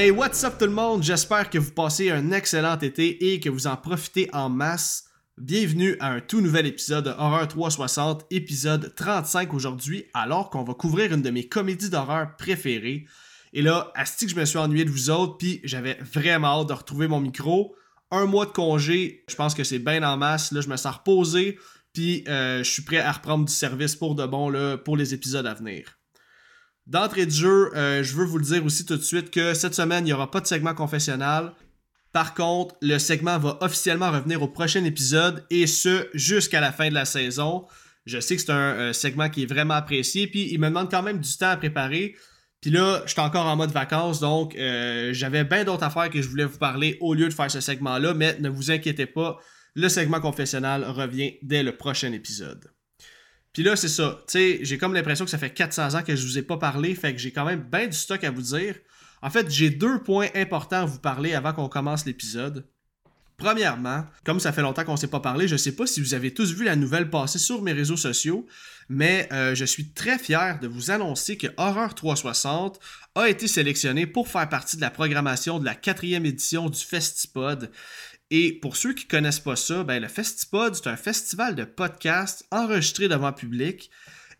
Hey, what's up tout le monde? J'espère que vous passez un excellent été et que vous en profitez en masse. Bienvenue à un tout nouvel épisode de Horreur 360, épisode 35 aujourd'hui, alors qu'on va couvrir une de mes comédies d'horreur préférées. Et là, asti que je me suis ennuyé de vous autres, puis j'avais vraiment hâte de retrouver mon micro. Un mois de congé, je pense que c'est bien en masse. Là, je me sens reposé, puis euh, je suis prêt à reprendre du service pour de bon là, pour les épisodes à venir. D'entrée de jeu, euh, je veux vous le dire aussi tout de suite que cette semaine, il n'y aura pas de segment confessionnal. Par contre, le segment va officiellement revenir au prochain épisode et ce jusqu'à la fin de la saison. Je sais que c'est un euh, segment qui est vraiment apprécié, puis il me demande quand même du temps à préparer. Puis là, je suis encore en mode vacances, donc euh, j'avais bien d'autres affaires que je voulais vous parler au lieu de faire ce segment-là, mais ne vous inquiétez pas, le segment confessionnal revient dès le prochain épisode. Puis là, c'est ça. Tu sais, j'ai comme l'impression que ça fait 400 ans que je vous ai pas parlé, fait que j'ai quand même bien du stock à vous dire. En fait, j'ai deux points importants à vous parler avant qu'on commence l'épisode. Premièrement, comme ça fait longtemps qu'on ne s'est pas parlé, je ne sais pas si vous avez tous vu la nouvelle passer sur mes réseaux sociaux, mais euh, je suis très fier de vous annoncer que Horror 360 a été sélectionné pour faire partie de la programmation de la quatrième édition du Festipod. Et pour ceux qui ne connaissent pas ça, ben, le Festipod, c'est un festival de podcasts enregistré devant public.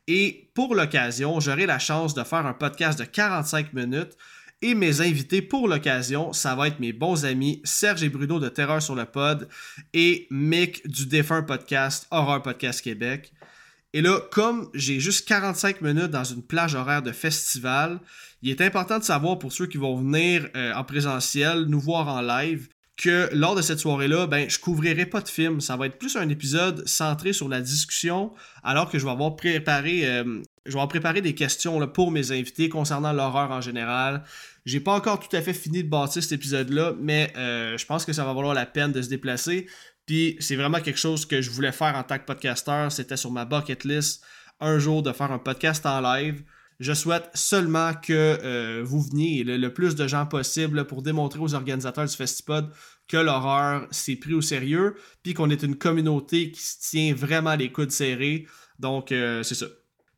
Et pour l'occasion, j'aurai la chance de faire un podcast de 45 minutes. Et mes invités pour l'occasion, ça va être mes bons amis Serge et Bruno de Terreur sur le Pod et Mick du défunt podcast Horror Podcast Québec. Et là, comme j'ai juste 45 minutes dans une plage horaire de festival, il est important de savoir pour ceux qui vont venir euh, en présentiel, nous voir en live, que lors de cette soirée-là, ben, je couvrirai pas de film. Ça va être plus un épisode centré sur la discussion, alors que je vais avoir préparé, euh, préparé des questions pour mes invités concernant l'horreur en général. J'ai pas encore tout à fait fini de bâtir cet épisode-là, mais euh, je pense que ça va valoir la peine de se déplacer. Puis c'est vraiment quelque chose que je voulais faire en tant que podcasteur. C'était sur ma bucket list un jour de faire un podcast en live. Je souhaite seulement que euh, vous veniez le, plus de gens possible pour démontrer aux organisateurs du Festipod que l'horreur s'est pris au sérieux, puis qu'on est une communauté qui se tient vraiment les coudes serrés. Donc, euh, c'est ça.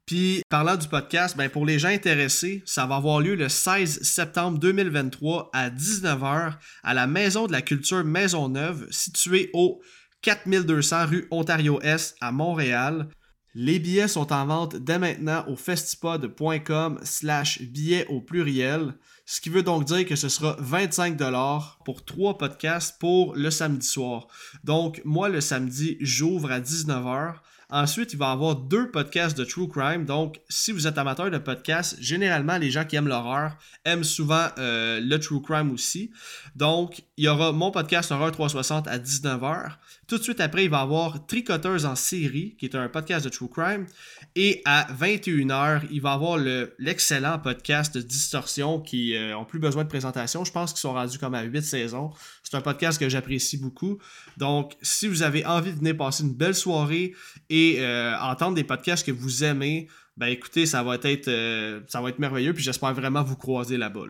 Puis, parlant du podcast, ben pour les gens intéressés, ça va avoir lieu le 16 septembre 2023 à 19h à la Maison de la Culture Maisonneuve, située au 4200 rue Ontario-Est à Montréal. Les billets sont en vente dès maintenant au festipod.com slash billets au pluriel, ce qui veut donc dire que ce sera 25$ pour trois podcasts pour le samedi soir. Donc moi le samedi j'ouvre à 19h. Ensuite, il va y avoir deux podcasts de True Crime. Donc, si vous êtes amateur de podcasts, généralement, les gens qui aiment l'horreur aiment souvent euh, le True Crime aussi. Donc, il y aura mon podcast Horreur 360 à 19h. Tout de suite après, il va y avoir Tricoteurs en série, qui est un podcast de True Crime. Et à 21h, il va avoir l'excellent podcast de Distorsion qui euh, plus besoin de présentation. Je pense qu'ils sont rendus comme à 8 saisons. C'est un podcast que j'apprécie beaucoup. Donc, si vous avez envie de venir passer une belle soirée et euh, entendre des podcasts que vous aimez, ben écoutez, ça va être, euh, merveilleux. Puis j'espère vraiment vous croiser là-bas.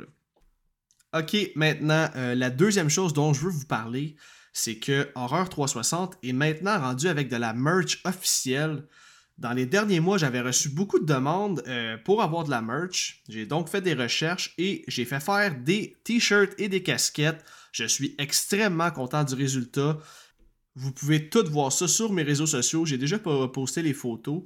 Ok, maintenant, euh, la deuxième chose dont je veux vous parler, c'est que Horreur 360 est maintenant rendu avec de la merch officielle. Dans les derniers mois, j'avais reçu beaucoup de demandes pour avoir de la merch. J'ai donc fait des recherches et j'ai fait faire des t-shirts et des casquettes je suis extrêmement content du résultat. Vous pouvez tout voir ça sur mes réseaux sociaux. J'ai déjà posté les photos.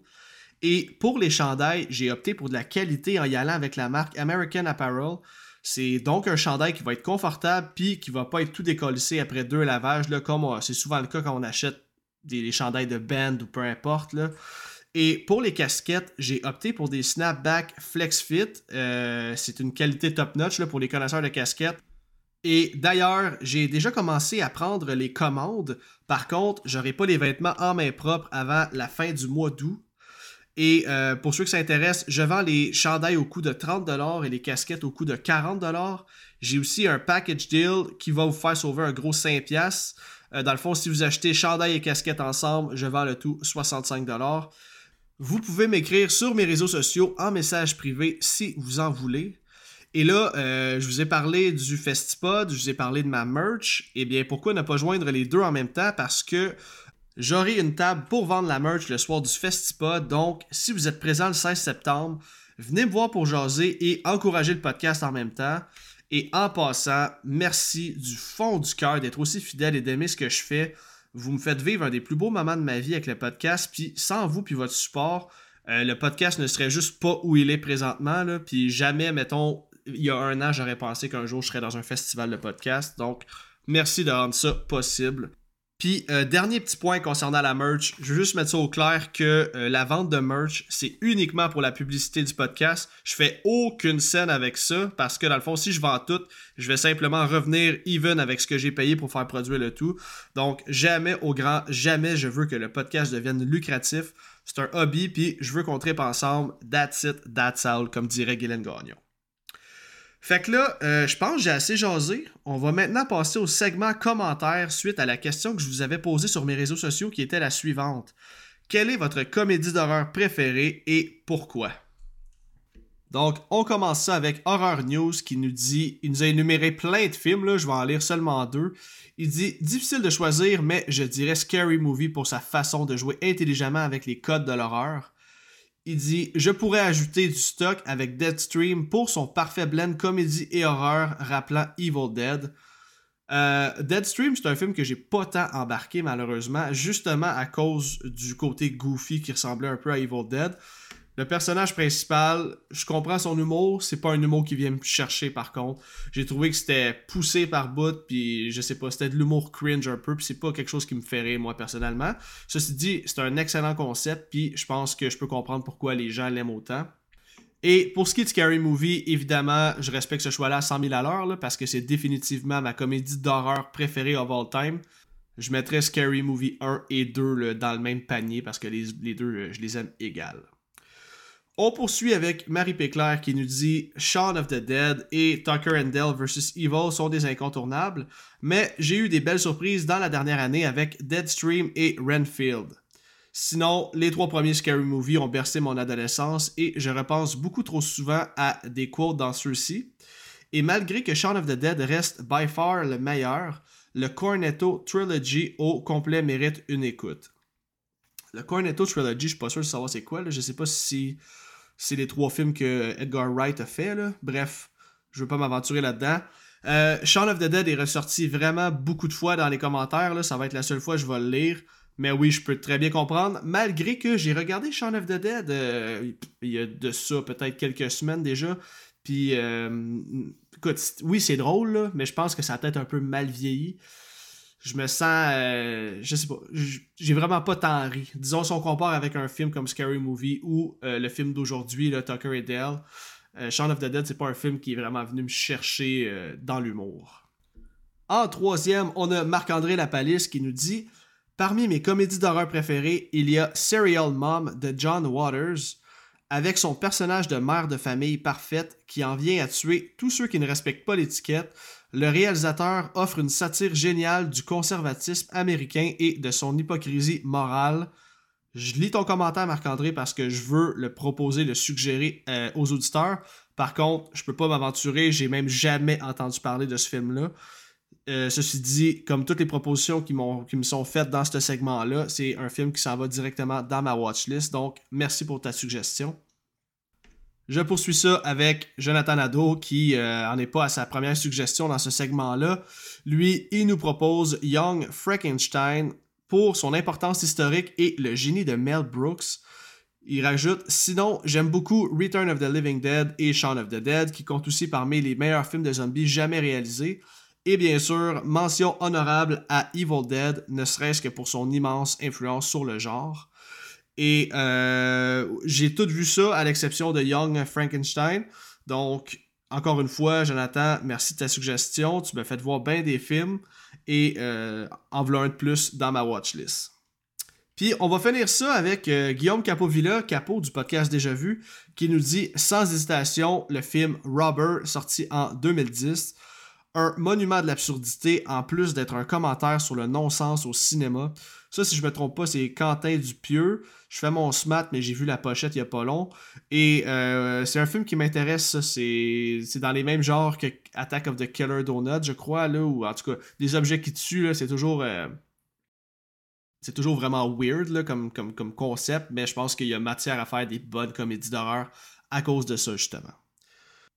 Et pour les chandails, j'ai opté pour de la qualité en y allant avec la marque American Apparel. C'est donc un chandail qui va être confortable puis qui va pas être tout décollissé après deux lavages, là, comme c'est souvent le cas quand on achète des, chandails de band ou peu importe. Là. Et pour les casquettes, j'ai opté pour des snapback flex fit. Euh, c'est une qualité top notch pour les connaisseurs de casquettes. Et d'ailleurs, j'ai déjà commencé à prendre les commandes. Par contre, j'aurai pas les vêtements en main propre avant la fin du mois d'août. Et euh, pour ceux qui s'intéressent, je vends les chandails au coût de 30$ et les casquettes au coût de 40$. J'ai aussi un package deal qui va vous faire sauver un gros 5$. Euh, dans le fond, si vous achetez chandail et casquette ensemble, je vends le tout 65$. Vous pouvez m'écrire sur mes réseaux sociaux en message privé si vous en voulez. Et là, euh, je vous ai parlé du Festipod, je vous ai parlé de ma merch. Eh bien, pourquoi ne pas joindre les deux en même temps? Parce que j'aurai une table pour vendre la merch le soir du Festipod. Donc, si vous êtes présent le 16 septembre, venez me voir pour jaser et encourager le podcast en même temps. Et en passant, merci du fond du cœur d'être aussi fidèle et d'aimer ce que je fais. Vous me faites vivre un des plus beaux moments de ma vie avec le podcast. Puis sans vous puis votre support, euh, le podcast ne serait juste pas où il est présentement. Puis jamais, mettons, il y a un an, j'aurais pensé qu'un jour je serais dans un festival de podcast. Donc, merci de rendre ça possible. Puis, euh, dernier petit point concernant la merch, je veux juste mettre ça au clair que euh, la vente de merch, c'est uniquement pour la publicité du podcast. Je fais aucune scène avec ça parce que dans le fond, si je vends tout, je vais simplement revenir even avec ce que j'ai payé pour faire produire le tout. Donc, jamais au grand, jamais je veux que le podcast devienne lucratif. C'est un hobby, puis je veux qu'on tripe ensemble. That's it, that's all, comme dirait Guylaine Gagnon. Fait que là, euh, je pense que j'ai assez jasé. On va maintenant passer au segment commentaires suite à la question que je vous avais posée sur mes réseaux sociaux qui était la suivante. Quelle est votre comédie d'horreur préférée et pourquoi? Donc, on commence ça avec Horror News qui nous dit, il nous a énuméré plein de films, je vais en lire seulement deux. Il dit Difficile de choisir, mais je dirais Scary Movie pour sa façon de jouer intelligemment avec les codes de l'horreur. Il dit Je pourrais ajouter du stock avec Deadstream pour son parfait blend comédie et horreur rappelant Evil Dead. Euh, Deadstream, c'est un film que j'ai pas tant embarqué malheureusement, justement à cause du côté goofy qui ressemblait un peu à Evil Dead. Le personnage principal, je comprends son humour, c'est pas un humour qui vient me chercher par contre. J'ai trouvé que c'était poussé par bout, puis je sais pas, c'était de l'humour cringe un peu, puis c'est pas quelque chose qui me ferait moi personnellement. Ceci dit, c'est un excellent concept, puis je pense que je peux comprendre pourquoi les gens l'aiment autant. Et pour ce qui est de Scary Movie, évidemment, je respecte ce choix-là à 100 000 à l'heure, parce que c'est définitivement ma comédie d'horreur préférée of all time. Je mettrais Scary Movie 1 et 2 dans le même panier, parce que les, les deux, euh, je les aime égales. On poursuit avec Marie Péclair qui nous dit Shaun of the Dead et Tucker and Dale vs. Evil sont des incontournables, mais j'ai eu des belles surprises dans la dernière année avec Deadstream et Renfield. Sinon, les trois premiers Scary Movie ont bercé mon adolescence et je repense beaucoup trop souvent à des quotes dans ceux-ci. Et malgré que Shaun of the Dead reste by far le meilleur, le Cornetto Trilogy au complet mérite une écoute. Le Cornetto Trilogy, je suis pas sûr de savoir c'est quoi, là. je sais pas si c'est les trois films que Edgar Wright a fait. Là. Bref, je veux pas m'aventurer là-dedans. Euh, Shaun of the Dead est ressorti vraiment beaucoup de fois dans les commentaires. Là. Ça va être la seule fois que je vais le lire. Mais oui, je peux très bien comprendre. Malgré que j'ai regardé Shaun of the Dead euh, il y a de ça peut-être quelques semaines déjà. Puis, euh, écoute, oui, c'est drôle, mais je pense que ça a peut-être un peu mal vieilli je me sens. Euh, je sais pas. J'ai vraiment pas tant ri. Disons si on compare avec un film comme Scary Movie ou euh, le film d'aujourd'hui, Tucker et Dale. Euh, Shaun of the Dead, c'est pas un film qui est vraiment venu me chercher dans l'humour. En troisième, on a Marc-André Lapalisse qui nous dit Parmi mes comédies d'horreur préférées, il y a Serial Mom de John Waters, avec son personnage de mère de famille parfaite qui en vient à tuer tous ceux qui ne respectent pas l'étiquette le réalisateur offre une satire géniale du conservatisme américain et de son hypocrisie morale. Je lis ton commentaire, Marc-André, parce que je veux le proposer, le suggérer euh, aux auditeurs. Par contre, je peux pas m'aventurer, j'ai même jamais entendu parler de ce film-là. Euh, ceci dit, comme toutes les propositions qui, qui me sont faites dans ce segment-là, c'est un film qui s'en va directement dans ma watchlist. Donc, merci pour ta suggestion. Je poursuis ça avec Jonathan Nadeau qui euh, en est pas à sa première suggestion dans ce segment-là. Lui, il nous propose Young Frankenstein pour son importance historique et le génie de Mel Brooks. Il rajoute Sinon, j'aime beaucoup Return of the Living Dead et Shaun of the Dead, qui comptent aussi parmi les meilleurs films de zombies jamais réalisés. Et bien sûr, mention honorable à Evil Dead, ne serait-ce que pour son immense influence sur le genre. Et euh, j'ai tout vu ça, à l'exception de Young Frankenstein. Donc, encore une fois, Jonathan, merci de ta suggestion. Tu m'as fait voir bien des films et euh, en voilà un de plus dans ma watchlist. Puis on va finir ça avec euh, Guillaume Capovilla, Capo du podcast Déjà Vu, qui nous dit sans hésitation le film Robber, sorti en 2010. Un monument de l'absurdité en plus d'être un commentaire sur le non-sens au cinéma. Ça, si je me trompe pas, c'est Quentin Dupieux. Je fais mon SMAT, mais j'ai vu la pochette il y a pas long. Et euh, c'est un film qui m'intéresse, C'est, dans les mêmes genres que Attack of the Killer Donut, je crois, là, ou en tout cas, des objets qui tuent, c'est toujours. Euh, c'est toujours vraiment weird là, comme, comme, comme concept, mais je pense qu'il y a matière à faire des bonnes comédies d'horreur à cause de ça, justement.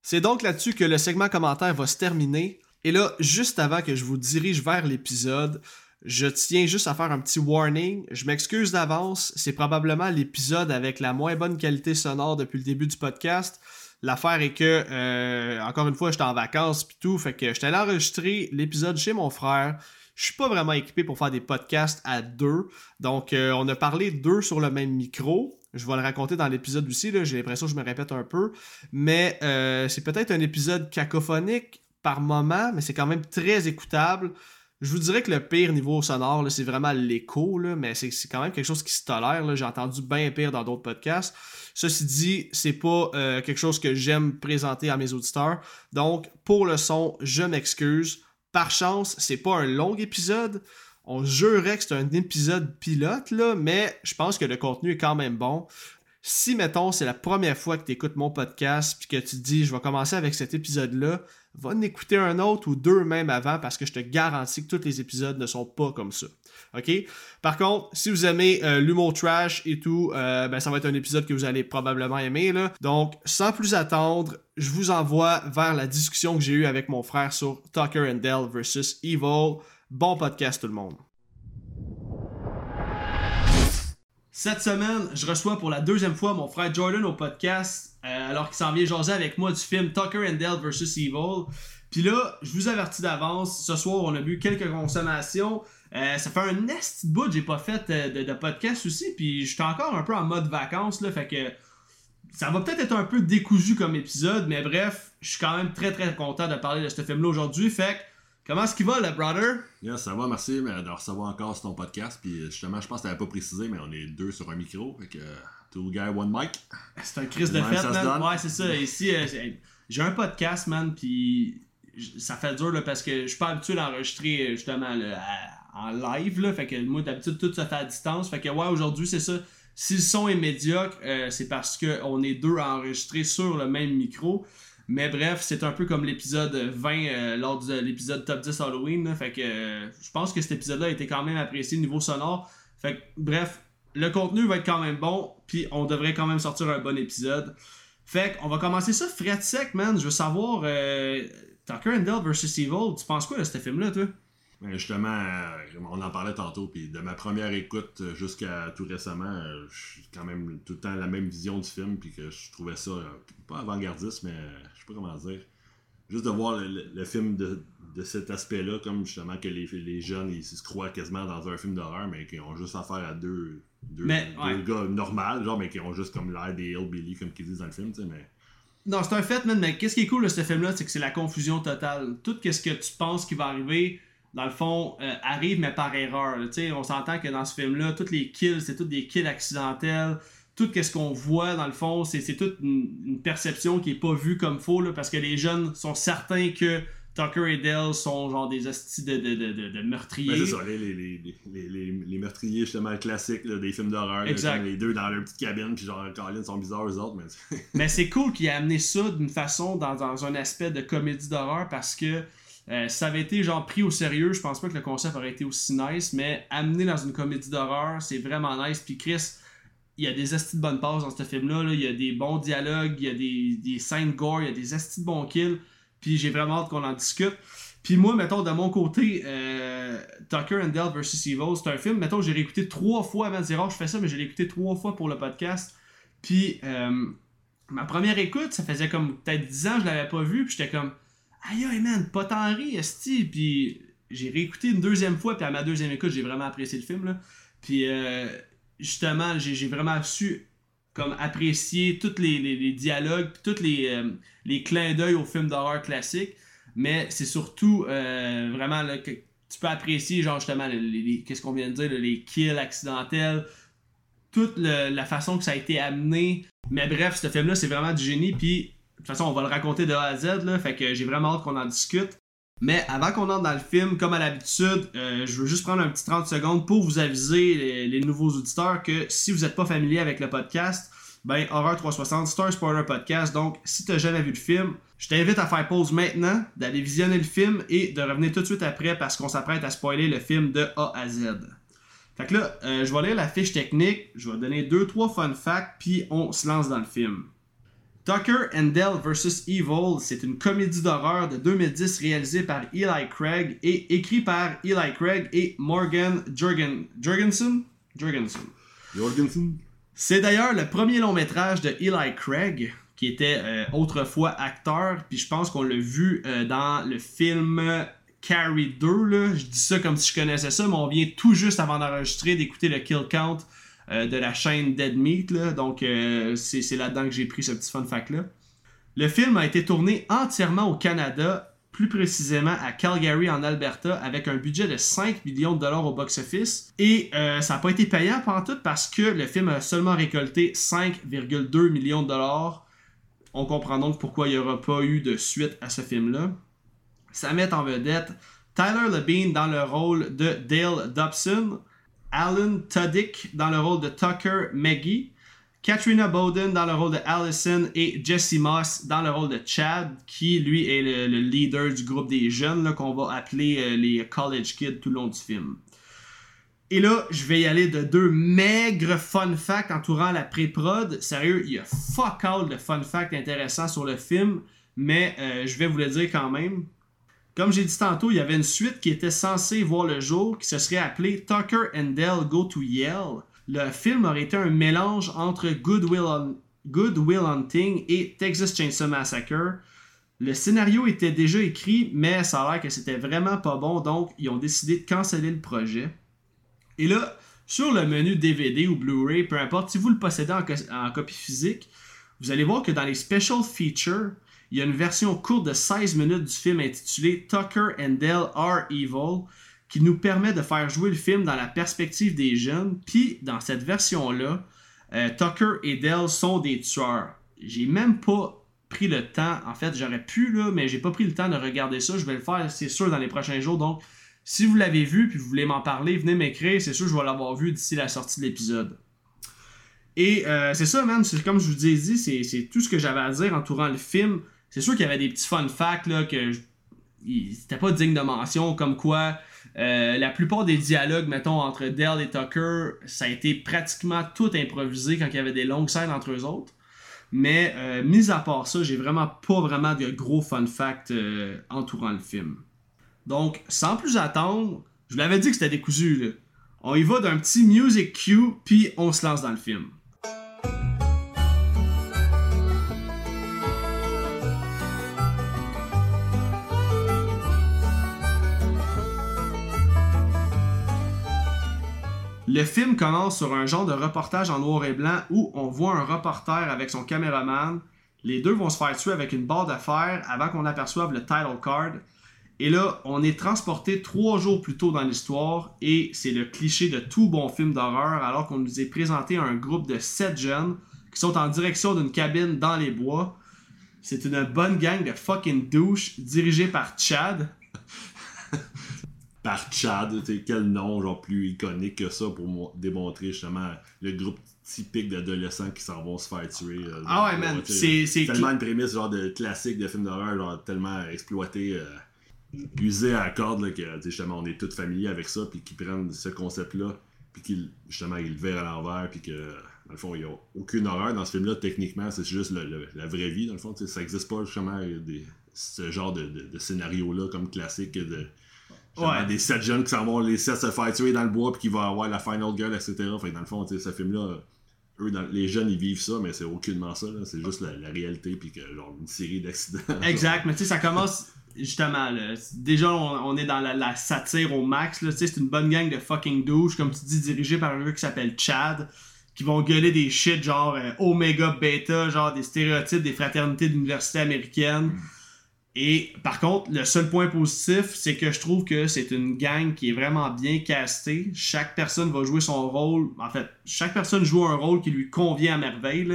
C'est donc là-dessus que le segment commentaire va se terminer. Et là, juste avant que je vous dirige vers l'épisode, je tiens juste à faire un petit warning. Je m'excuse d'avance. C'est probablement l'épisode avec la moins bonne qualité sonore depuis le début du podcast. L'affaire est que, euh, encore une fois, j'étais en vacances puis tout, fait que j'étais allé enregistrer l'épisode chez mon frère. Je suis pas vraiment équipé pour faire des podcasts à deux. Donc, euh, on a parlé deux sur le même micro. Je vais le raconter dans l'épisode aussi, j'ai l'impression que je me répète un peu. Mais euh, c'est peut-être un épisode cacophonique par moment, mais c'est quand même très écoutable. Je vous dirais que le pire niveau sonore, c'est vraiment l'écho, mais c'est quand même quelque chose qui se tolère. J'ai entendu bien pire dans d'autres podcasts. Ceci dit, c'est pas euh, quelque chose que j'aime présenter à mes auditeurs. Donc, pour le son, je m'excuse. Par chance, c'est pas un long épisode. On jurerait que c'est un épisode pilote, mais je pense que le contenu est quand même bon. Si, mettons, c'est la première fois que tu écoutes mon podcast puis que tu te dis, je vais commencer avec cet épisode-là, va en écouter un autre ou deux même avant parce que je te garantis que tous les épisodes ne sont pas comme ça. OK? Par contre, si vous aimez euh, l'humour trash et tout, euh, ben, ça va être un épisode que vous allez probablement aimer. Donc, sans plus attendre, je vous envoie vers la discussion que j'ai eue avec mon frère sur Tucker and Dell versus Evil. Bon podcast tout le monde. Cette semaine, je reçois pour la deuxième fois mon frère Jordan au podcast, euh, alors qu'il s'en vient jaser avec moi du film Tucker and Dale vs. Evil. Puis là, je vous avertis d'avance, ce soir, on a bu quelques consommations. Euh, ça fait un nest bout, j'ai pas fait euh, de, podcast aussi, puis j'étais encore un peu en mode vacances, là, fait que ça va peut-être être un peu décousu comme épisode, mais bref, je suis quand même très très content de parler de ce film-là aujourd'hui, fait que Comment est-ce qu'il va, le brother? Yes, ça va, merci de recevoir encore sur ton podcast. Puis justement, je pense que tu pas précisé, mais on est deux sur un micro. Fait que two guy, one mic. C'est un crise de fête, man. Ouais, c'est ça. Ici, euh, j'ai un podcast, man, puis ça fait dur là, parce que je suis pas habitué d'enregistrer justement en live. Là, fait que moi, d'habitude, tout se fait à distance. Fait que ouais, aujourd'hui, c'est ça. Si le son est médiocre, euh, c'est parce qu'on est deux à enregistrer sur le même micro. Mais bref, c'est un peu comme l'épisode 20 euh, lors de l'épisode Top 10 Halloween. fait que euh, je pense que cet épisode-là a été quand même apprécié au niveau sonore. Fait que bref, le contenu va être quand même bon. Puis on devrait quand même sortir un bon épisode. Fait qu'on va commencer ça fret sec, man. Je veux savoir, euh, Tucker and Dale vs Evil, tu penses quoi de ce film-là, toi? Ben, justement, on en parlait tantôt, puis de ma première écoute jusqu'à tout récemment, euh, j'ai quand même tout le temps la même vision du film, puis que je trouvais ça, pas avant-gardiste, mais je pas comment dire. Juste de voir le, film de, cet aspect-là, comme justement que les, les jeunes, ils, se croient quasiment dans un film d'horreur, mais qui ont juste affaire à deux, deux, gars normaux, genre, mais qui ont juste comme l'air des hillbilly, comme qu'ils disent dans le film, tu sais, mais... Non, c'est un fait, mais qu'est-ce qui est cool de ce film-là, c'est que c'est la confusion totale. Tout ce que tu penses qui va arriver dans le fond, euh, arrive, mais par erreur. on s'entend que dans ce film-là, tous les kills, c'est tous des kills accidentels. Tout ce qu'on voit, dans le fond, c'est toute une, perception qui est pas vue comme faux, parce que les jeunes sont certains que Tucker et Dale sont genre des hosties de, de, de, de meurtriers. Ben, c'est ça, les, les, les, les, meurtriers justement classiques des films d'horreur. Les deux dans leur petite cabine, puis genre, Colin sont bizarres eux autres. Mais, mais c'est cool qu'il ait amené ça d'une façon dans, dans un aspect de comédie d'horreur parce que euh, ça avait été genre pris au sérieux, je pense pas que le concept aurait été aussi nice, mais amené dans une comédie d'horreur, c'est vraiment nice. Puis Chris, il y a des estis de bonnes passes dans ce film-là, il y a des bons dialogues, il y a des, des scènes gore, il y a des estis de bons kills, puis j'ai vraiment hâte qu'on en discute. Puis moi, mettons, de mon côté, euh, Tucker and Dale vs. Evil, c'est un film, mettons, j'ai réécouté trois fois avant de dire, oh, je fais ça, mais j'ai réécouté trois fois pour le podcast. Puis euh, ma première écoute, ça faisait comme peut-être 10 ans je l'avais pas vu, puis j'étais comme aïe aïe man, pas tant rire, esti. Puis j'ai réécouté une deuxième fois, puis à ma deuxième écoute, j'ai vraiment apprécié le film. Là. Puis euh, justement, j'ai vraiment su apprécier tous les, dialogues, tous les, euh, les clins d'œil au film d'horreur classique. Mais c'est surtout euh, vraiment que tu peux apprécier, genre justement, qu'est-ce qu'on vient de dire, les kills accidentels, toute la façon que ça a été amené. Mais bref, ce film-là, c'est vraiment du génie. Puis de toute façon, on va le raconter de A à Z, fait que j'ai vraiment hâte qu'on en discute. Mais avant qu'on entre dans le film, comme à l'habitude, euh, je veux juste prendre un petit 30 secondes pour vous aviser les, nouveaux auditeurs que si vous n'êtes pas familier avec le podcast, ben Horror 360, Star Spoiler Podcast. Donc, si tu n'as jamais vu le film, je t'invite à faire pause maintenant, d'aller visionner le film et de revenir tout de suite après parce qu'on s'apprête à spoiler le film de A à Z. Fait que là, euh, je vais lire la fiche technique, je vais donner 2-3 fun facts, puis on se lance dans le film. Tucker and Dale vs. Evil, c'est une comédie d'horreur de 2010 réalisée par Eli Craig et écrit par Eli Craig et Morgan Jurgen... Jurgensen? Jurgensen. Jorgensen. C'est d'ailleurs le premier long métrage de Eli Craig, qui était euh, autrefois acteur, puis je pense qu'on l'a vu euh, dans le film Carrie 2. Là. Je dis ça comme si je connaissais ça, mais on vient tout juste avant d'enregistrer d'écouter le kill count euh, de la chaîne Dead Meat. Donc c'est là-dedans que j'ai pris ce petit fun fact-là. Le film a été tourné entièrement au Canada, plus précisément à Calgary en Alberta, avec un budget de 5 millions de dollars au box-office. Et ça n'a pas été payant pendant tout parce que le film a seulement récolté 5,2 millions de dollars on comprend donc pourquoi il n'y aura pas eu de suite à ce film-là. Ça met en vedette Tyler Labine dans le rôle de Dale Dobson, Alan Tudyk dans le rôle de Tucker Maggie, Katrina Bowden dans le rôle de Allison et Jesse Moss dans le rôle de Chad, qui lui est le, leader du groupe des jeunes qu'on va appeler euh, les college kids tout le long du film. Et là, je vais y aller de deux maigres fun facts entourant la pré-prod. Sérieux, il y a fuck all de fun facts intéressants sur le film, mais euh, je vais vous le dire quand même. Comme j'ai dit tantôt, il y avait une suite qui était censée voir le jour, qui se serait appelée Tucker and Dale Go to Yale. Le film aurait été un mélange entre Good Will, Hunting et Texas Chainsaw Massacre. Le scénario était déjà écrit, mais ça a l'air que c'était vraiment pas bon, donc ils ont décidé de canceller le projet. Et là, sur le menu DVD ou Blu-ray, peu importe, si vous le possédez en, copie physique, vous allez voir que dans les special features, il y a une version courte de 16 minutes du film intitulé Tucker and Dale Are Evil qui nous permet de faire jouer le film dans la perspective des jeunes. Puis dans cette version-là, euh, Tucker et Dale sont des tueurs. J'ai même pas pris le temps, en fait j'aurais pu là, mais j'ai pas pris le temps de regarder ça. Je vais le faire, c'est sûr, dans les prochains jours. Donc si vous l'avez vu puis vous voulez m'en parler, venez m'écrire. C'est sûr je vais l'avoir vu d'ici la sortie de l'épisode. Et euh, c'est ça, man. C'est comme je vous ai dit, c'est tout ce que j'avais à dire entourant le film. C'est sûr qu'il y avait des petits fun facts là, que c'était pas digne de mention, comme quoi euh, la plupart des dialogues, mettons, entre Dell et Tucker, ça a été pratiquement tout improvisé quand il y avait des longues scènes entre eux autres. Mais euh, mis à part ça, j'ai vraiment pas vraiment de gros fun facts entourant le film. Donc, sans plus attendre, je l'avais dit que c'était décousu, là. On y va d'un petit music cue, puis on se lance dans le film. Le film commence sur un genre de reportage en noir et blanc où on voit un reporter avec son caméraman. Les deux vont se faire tuer avec une barre fer avant qu'on aperçoive le title card. Et là, on est transporté trois jours plus tôt dans l'histoire et c'est le cliché de tout bon film d'horreur alors qu'on nous est présenté un groupe de sept jeunes qui sont en direction d'une cabine dans les bois. C'est une bonne gang de fucking douches dirigée par Chad. Par Chad, quel nom genre plus iconique que ça pour démontrer justement le groupe typique d'adolescents qui s'en vont se faire tuer. Euh, ah ouais, man, c'est tellement une prémisse genre de classique de film d'horreur, genre tellement exploité. Euh, usé à la corde que justement on est tous familiers avec ça puis qu'ils prennent ce concept là puis qu'ils justement ils le verrent à l'envers puis que dans le fond il n'y a aucune horreur dans ce film là techniquement c'est juste la vraie vie dans le fond ça n'existe pas justement des, ce genre de, scénario là comme classique de des sept jeunes qui s'en vont les sept se faire tuer dans le bois puis qui vont avoir la final girl etc fait dans le fond ce film là eux, les jeunes, ils vivent ça, mais c'est aucunement ça. C'est juste la, réalité, puis que, genre, une série d'accidents. Exact, mais tu sais, ça commence justement, déjà, on, est dans la, satire au max. C'est une bonne gang de fucking douches, comme tu dis, dirigée par un gars qui s'appelle Chad, qui vont gueuler des shit genre euh, Omega Beta, genre des stéréotypes des fraternités d'université américaines. Et par contre, le seul point positif, c'est que je trouve que c'est une gang qui est vraiment bien castée. Chaque personne va jouer son rôle. En fait, chaque personne joue un rôle qui lui convient à merveille.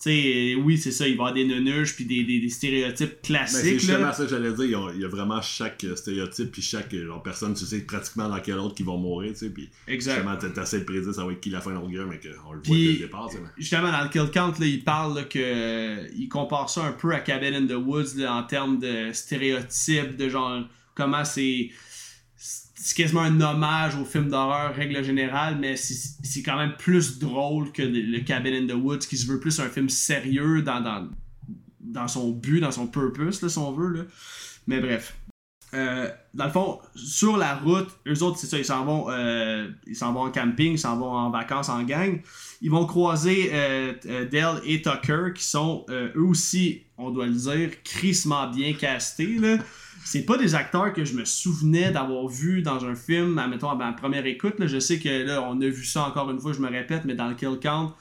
Sais, oui, c'est ça, il va y avoir des nunuches puis des, des, stéréotypes classiques. c'est justement ça que j'allais dire. Il y, a, vraiment chaque euh, stéréotype puis chaque euh, genre, personne, tu sais pratiquement dans quel autre qui vont mourir, tu sais. Puis justement, t'essaies de prédire ça va être qui la fin longueur, mais qu'on le voit dès le départ. Justement, dans le kill count, là, il parle là, que. Il compare ça un peu à Cabin in the Woods là, en termes de stéréotypes, de genre comment c'est c'est quasiment un hommage au film d'horreur, règle générale, mais c'est quand même plus drôle que le Cabin in the Woods, qui se veut plus un film sérieux dans, dans son but, dans son purpose, si on veut. Mais bref. Euh, dans le fond, sur la route, eux autres, c'est ça, ils s'en vont, euh, ils s'en vont en camping, ils s'en vont en vacances en gang. Ils vont croiser euh, Dell et Tucker, qui sont eux aussi, on doit le dire, crissement bien castés. C'est pas des acteurs que je me souvenais d'avoir vu dans un film, admettons, à ma première écoute. Là. Je sais que là, on a vu ça encore une fois, je me répète, mais dans le Kill Count,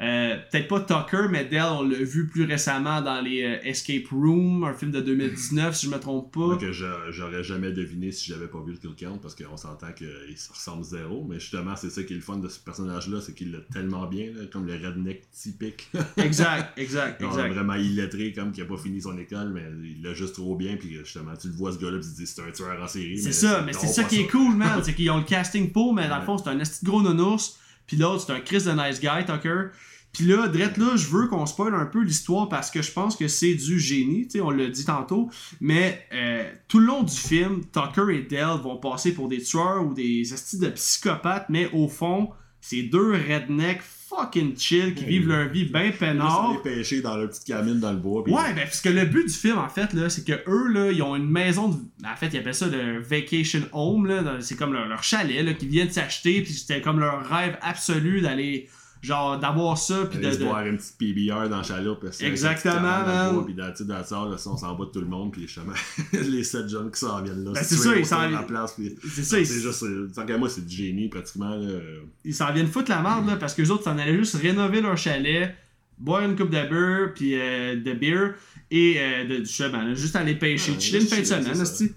euh, peut-être pas Tucker, mais Dell, on l'a vu plus récemment dans les euh, Escape Room, un film de 2019, si je me trompe pas. que j'aurais jamais deviné si j'avais pas vu le Kill Count, parce qu'on s'entend qu'il se ressemble zéro. Mais justement, c'est ça qui est le fun de ce personnage-là, c'est qu'il l'a tellement bien, comme le redneck typique. exact, exact, exact. Vraiment illettré, comme qui a pas fini son école, mais il l'a juste trop bien. Puis justement, tu le vois ce gars-là, tu te dis c'est un tueur en série. C'est ça, mais c'est ça qui est cool, man. c'est qu'ils ont le casting pour, mais dans le fond, c'est un esti gros nounours. Puis l'autre, c'est un Chris de nice guy, Tucker. Puis là, drette là, je veux qu'on spoil un peu l'histoire parce que je pense que c'est du génie, tu sais, on l'a dit tantôt. Mais euh, tout le long du film, Tucker et Dell vont passer pour des tueurs ou des astuces de psychopathes, mais au fond, c'est deux rednecks fucking chill qui vivent leur vie bien peinard. Ils pêcher dans leur petite cabine dans le bois. Ouais, ben parce que le but du film en fait là, c'est que eux là, ils ont une maison de... en fait, ils appellent ça le vacation home là, c'est comme leur, chalet là qu'ils viennent s'acheter puis c'était comme leur rêve absolu d'aller genre d'avoir ça puis de, de boire une petite PBR dans la chaloupe exactement man. puis dans la salle on s'en va de tout le monde puis justement les sept jeunes qui s'en viennent là ben, c'est ça ils s'en viennent. place c'est ça c'est juste tant qu'à moi c'est du génie pratiquement là. ils s'en viennent foutre la merde là parce que les autres s'en allaient juste rénover leur chalet boire une coupe de beurre puis euh, de beer et euh, de, justement juste aller pêcher. Ouais, chiller une fin de semaine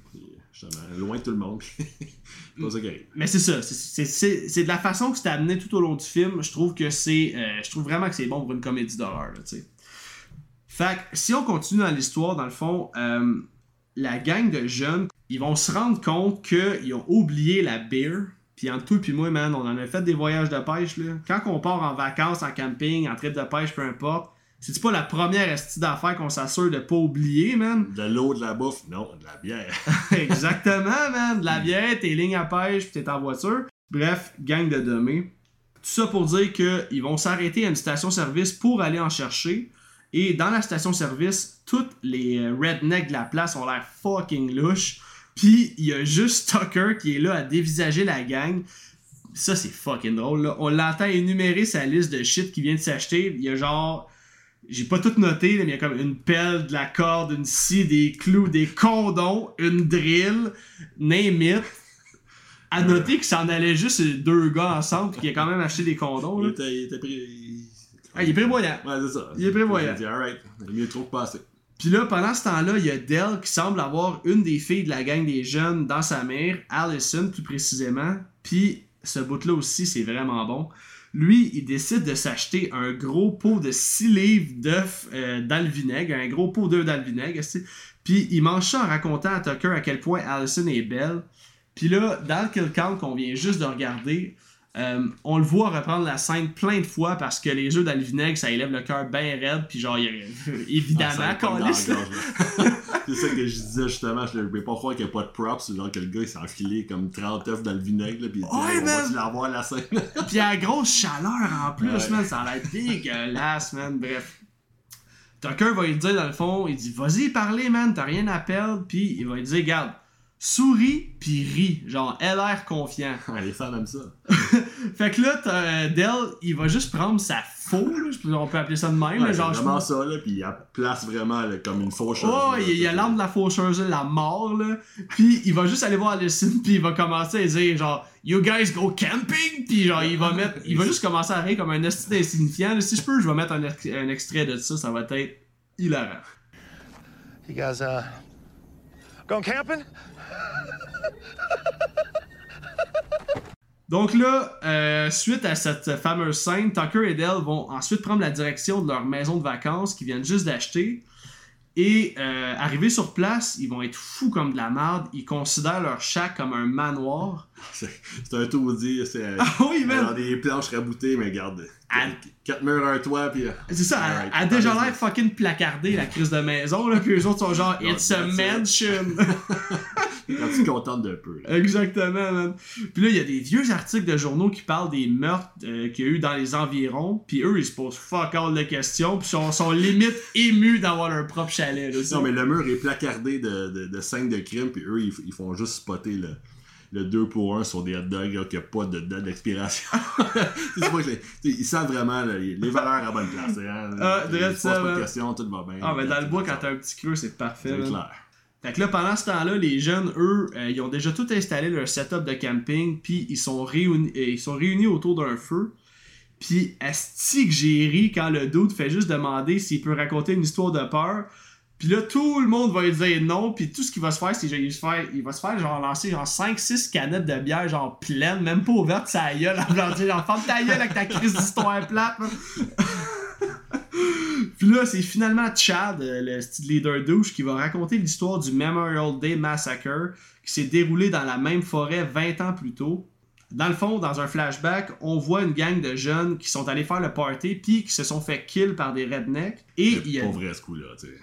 loin de tout le monde Mais c'est ça. C'est de la façon que c'est amené tout au long du film. Je trouve que c'est. Euh, je trouve vraiment que c'est bon pour une comédie d'horreur. Fait que si on continue dans l'histoire, dans le fond, euh, la gang de jeunes, ils vont se rendre compte qu'ils ont oublié la beer. Puis entre toi et moi, man, on en a fait des voyages de pêche. Là. Quand on part en vacances, en camping, en trip de pêche, peu importe, c'est pas la première esti d'affaires qu'on s'assure de pas oublier, man? De l'eau, de la bouffe, non, de la bière. Exactement, man. De la bière, tes lignes à pêche, pis t'es en voiture. Bref, gang de domés. Tout ça pour dire qu'ils vont s'arrêter à une station-service pour aller en chercher. Et dans la station-service, toutes les euh, rednecks de la place ont l'air fucking louches. Puis il y a juste Tucker qui est là à dévisager la gang. Ça, c'est fucking drôle. Là. On l'entend énumérer sa liste de shit qu'il vient de s'acheter. Il y a genre j'ai pas tout noté, mais il y a comme une pelle, de la corde, une scie, des clous, des condons, une drill, name it. À noter que ça en allait juste deux gars ensemble, qui a quand même acheté des condons. Il était, il était. Ah, il est prévoyant. Ouais, c'est ça. Il est prévoyant. Il dit, alright, il mieux trop passé. Puis là, pendant ce temps-là, il y a Dell qui semble avoir une des filles de la gang des jeunes dans sa mère, Allison plus précisément. Puis ce bout-là aussi, c'est vraiment bon. Lui, il décide de s'acheter un gros pot de 6 livres d'œufs euh, un gros pot d'œufs dans le vinaigre. Puis il mange ça en racontant à Tucker à quel point Allison est belle. Puis là, dans le kill count qu'on vient juste de regarder, euh, on le voit reprendre la scène plein de fois parce que les œufs dans le vinaigre, ça élève le cœur bien raide. Puis genre, il, évidemment, ah, C'est ça que je disais justement. Je ne peux pas croire qu'il n'y a pas de props. Genre que le gars il s'est enfilé comme 30 œufs dans le vinaigre. puis il dit on va l'avoir la scène. puis à grosse chaleur en plus, man. Ça a l'air dégueulasse, man. Bref. Tucker va lui dire dans le fond, il dit Vas-y, parlez, man, t'as rien à perdre. Puis il va lui dire Regarde, sourit puis rit. Genre, elle a l'air confiant. les femmes aiment ça. Fait que là, euh, Dell, il va juste prendre sa faux, on peut appeler ça de même. Ouais, genre, vraiment ça, là, puis il place vraiment comme une faucheuse. Oh, il y a l'arme de la faucheuse, la mort, là. Puis il va juste aller voir Alison, puis il va commencer à dire, genre, You guys go camping? Puis genre, il va mettre, il va juste commencer à rire comme un esti insignifiant. Si je peux, je vais mettre un, un, extrait de ça, ça va être hilarant. You guys, uh, going camping? Donc là, euh, suite à cette fameuse scène, Tucker et Dell vont ensuite prendre la direction de leur maison de vacances qu'ils viennent juste d'acheter. Et euh, arrivés sur place, ils vont être fous comme de la merde. Ils considèrent leur shack comme un manoir. C'est un tout dit. C'est ah oui, des planches raboutées, mais regarde, elle- Quatre murs, un toit, puis. euh, c'est ça, elle- a déjà l'air fucking placardée, la crise de maison, là, puis eux autres sont genre, it's a mansion. Quand tu te contentes d'un peu. là. Exactement, man. Puis là, il y a des vieux articles de journaux qui parlent des meurtres euh, qu'il y a eu dans les environs. Puis eux, ils se posent fuck all de questions. Puis sont, sont limite émus d'avoir leur propre chalet. Là, Non, mais le mur est placardé de, de, de scènes de crime, puis eux, ils, ils font juste spotter le, le 2 pour 1 sur des hot dogs là, qui n'a pas de date d'expiration. Ils savent vraiment là, les valeurs à bonne place. Hein, Ah, ils se ça, posent pas de questions, tout va bien. Ah, mais dans le bois, quand t'as un petit creux, c'est parfait. C'est clair. Fait que là, pendant ce temps-là, les jeunes, eux, euh, ils ont déjà tout installé leur setup de camping, puis ils sont réunis, euh, ils sont réunis autour d'un feu. Puis, asti que j'ai ri quand le dude fait juste demander s'il peut raconter une histoire de peur. Puis là, tout le monde va lui dire non, puis tout ce qu'il va se faire, c'est qu'il va se faire, il va se faire genre lancer genre 5-6 canettes de bière genre pleines, même pas ouvertes, sa gueule, en dire genre ferme ta gueule avec ta crise d'histoire plate. Puis là, c'est finalement Chad, euh, le style leader douche, qui va raconter l'histoire du Memorial Day Massacre qui s'est déroulé dans la même forêt 20 ans plus tôt. Dans le fond, dans un flashback, on voit une gang de jeunes qui sont allés faire le party puis qui se sont fait kill par des rednecks. Et il y C'est a... pas vrai ce coup-là, tu sais.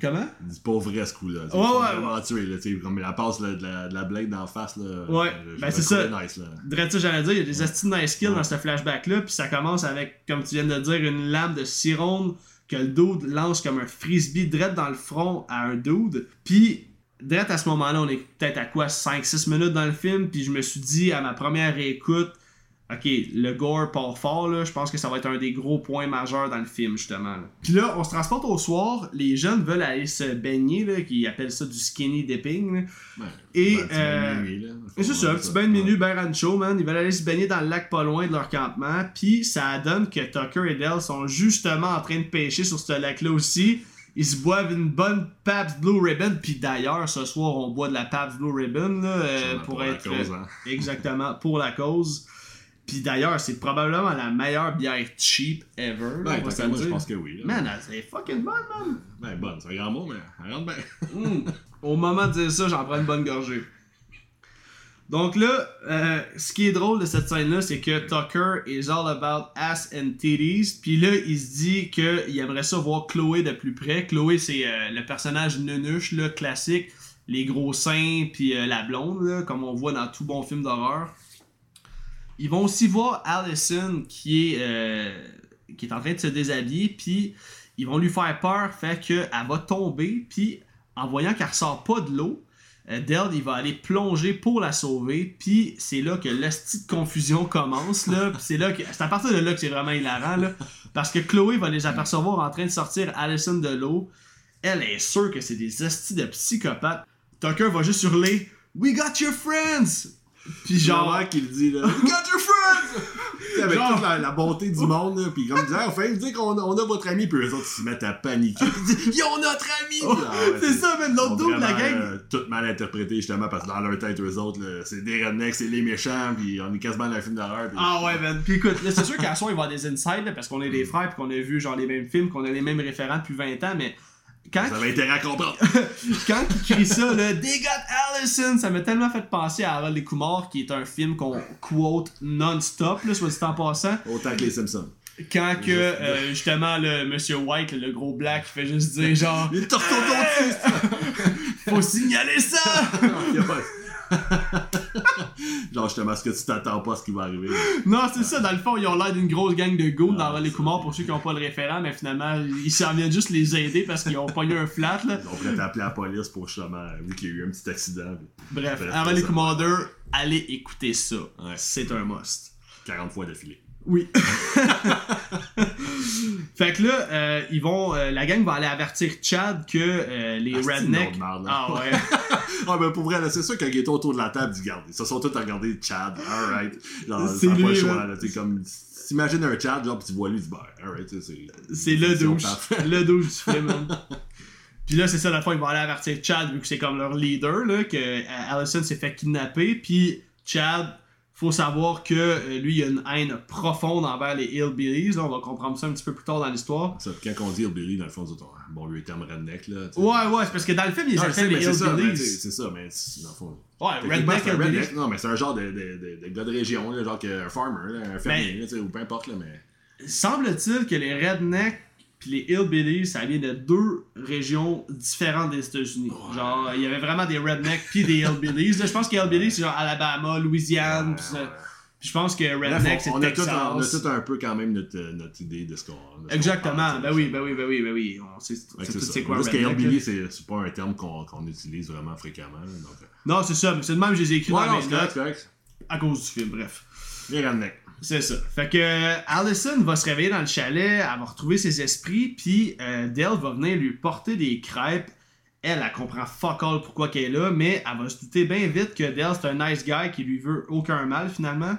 Comment? C'est pas vrai ce coup-là. Ouais, ouais, vraiment tués, là, tu sais, Comme la passe là, de, la, de la blade d'en face, là. Ouais, ben c'est ça. Nice, là. Drette j'allais dire, il y a des de nice kills dans ce flashback-là, puis ça commence avec, comme tu viens de dire, une lame de scie ronde que le dude lance comme un frisbee direct dans le front à un dude. Puis, direct à ce moment-là, on est peut-être à quoi 5-6 minutes dans le film, puis je me suis dit à ma première réécoute, ok, le gore part fort, là, je pense que ça va être un des gros points majeurs dans le film, justement. là. Puis là, on se transporte au soir, les jeunes veulent aller se baigner, là, qui appellent ça du skinny dipping. Et, ben, un petit euh, bain de minuit, là. Et c'est ça, un petit bain de minuit, ben rancho, man. Ils veulent aller se baigner dans le lac pas loin de leur campement. Puis ça donne que Tucker et Dell sont justement en train de pêcher sur ce lac-là aussi. Ils se boivent une bonne Pabst Blue Ribbon. Puis d'ailleurs, ce soir, on boit de la Pabst Blue Ribbon là, euh, pour, être. cause, hein. Exactement, pour la cause. Puis d'ailleurs, c'est probablement la meilleure bière cheap ever. Ben, moi, je pense que oui. Là. Man, elle- c'est fucking bonne, man. Ben, bonne, c'est un grand mot, mais elle rentre bien. Mm. Au moment de dire ça, j'en prends une bonne gorgée. Donc là, euh, ce qui est drôle de cette scène-là, c'est que Tucker is all about ass and titties. Puis là, il se dit qu'il aimerait ça voir Chloé de plus près. Chloé, c'est euh, le personnage nunuche, là, classique. Les gros seins, puis euh, la blonde, là, comme on voit dans tout bon film d'horreur. Ils vont aussi voir Allison qui est, euh, qui est en train de se déshabiller, puis ils vont lui faire peur, fait qu'elle va tomber, puis en voyant qu'elle ressort pas de l'eau, euh, Dell il va aller plonger pour la sauver, puis c'est là que l'hostie de confusion commence, là, c'est là que c'est à partir de là que c'est vraiment hilarant, parce que Chloé va les apercevoir en train de sortir Allison de l'eau. Elle est sûre que c'est des hosties de psychopathes. Tucker va juste hurler We got your friends! Puis genre, Genre, qui le dit, là. We got your friends! Avec Genre- toute la, la bonté du monde, là. Pis comme disant, enfin, vous dire qu'on a, on a votre ami, puis eux autres, ils se mettent à paniquer. Pis ils disent, ont notre ami! Oh, Ah ouais, c'est ça, man, l'autre double, la gang. euh, tout mal interprété, justement, parce que dans leur tête, eux autres, là, c'est des rednecks, c'est les méchants, puis on est quasiment dans un film d'horreur. pis- Ah ouais, man. Puis écoute, là, c'est sûr qu'à soir, il va y avoir des insides, là, parce qu'on est des frères, puis qu'on a vu genre les mêmes films, qu'on a les mêmes référents depuis 20 ans, mais quand, Ça avait intérêt à comprendre. quand il crie ça, là, They got Allison, ça m'a tellement fait penser à Harold et Kumar, qui est un film qu'on quote non-stop, soit dit en passant. Autant que les Simpsons. Quand que, euh, justement, le Monsieur White, le gros black, il fait juste dire genre, Une torsion d'autiste! faut signaler ça! Genre, justement, ce que tu t'attends pas à ce qui va arriver. Non, c'est ça, dans le fond, ils ont l'air d'une grosse gang de ghouls dans Harold et Kumar pour ceux qui n'ont pas le référent, mais finalement, ils s'en viennent juste les aider parce qu'ils ont pogné un flat, là. Ils ont prêt à appeler la police pour justement, vu qu'il y a eu un petit accident. Bref, Bref, Harold et ça. Commander, allez écouter ça. Ouais. C'est un must. 40 fois d'affilée. Oui. fait que là, euh, ils vont, euh, la gang va aller avertir Chad que euh, les Ah, rednecks. merde, là. Ah ouais. Ah, ben pour vrai, c'est sûr quand ils étaient autour de la table, ils gardaient. Ils se sont tous regardés Chad, alright. Genre, C'est pas le choix, là. comme. T'imagines un Chad, genre, pis tu vois lui, tu dis, bah, alright, tu sais, c'est. C'est le douche. Le douche du film. man. Puis là, c'est ça, la fois, ils vont aller avertir Chad, vu que c'est comme leur leader, là, que Allison s'est fait kidnapper. Puis Chad, faut savoir que euh, lui, il a une haine profonde envers les Hillbillies. là. on va comprendre ça un petit peu plus tard dans l'histoire. Quand on dit Hillbilly, dans le fond, c'est bon vieux terme redneck, là. Ouais, ouais, c'est parce que dans le film, appellent mais les c'est ça, mais tu sais, Hillbillies. c'est ça, mais dans le fond. Ouais, Redneck un redneck. Non, mais c'est un genre de, de, de, de gars de région, là, genre que un farmer, là, un fermier, ou peu importe, là, mais. semble-t-il que les rednecks puis les hillbillies, ça vient de deux régions différentes des États-Unis. Genre, il y avait vraiment des rednecks puis des hillbillies. Là, je pense que hillbillies, c'est genre Alabama, Louisiane, puis ça. Puis je pense que redneck, c'est a tout, Texas. on a tout un peu quand même notre, notre idée de ce qu'on. Exactement. Ben oui, ben oui, ben oui, ben oui. On sait, c'est c'est tout c'est quoi que redneck, c'est pas un terme qu'on utilise vraiment fréquemment. Donc, euh. Non, c'est ça, mais c'est de même que je les ai écrits Ouais, dans non, mes notes à cause du film, bref. Les rednecks. C'est ça. Fait que euh, Allison va se réveiller dans le chalet, elle va retrouver ses esprits, puis euh, Dell va venir lui porter des crêpes. Elle, elle comprend fuck all pourquoi qu'elle est là, mais elle va se douter bien vite que Dell, c'est un nice guy qui lui veut aucun mal finalement.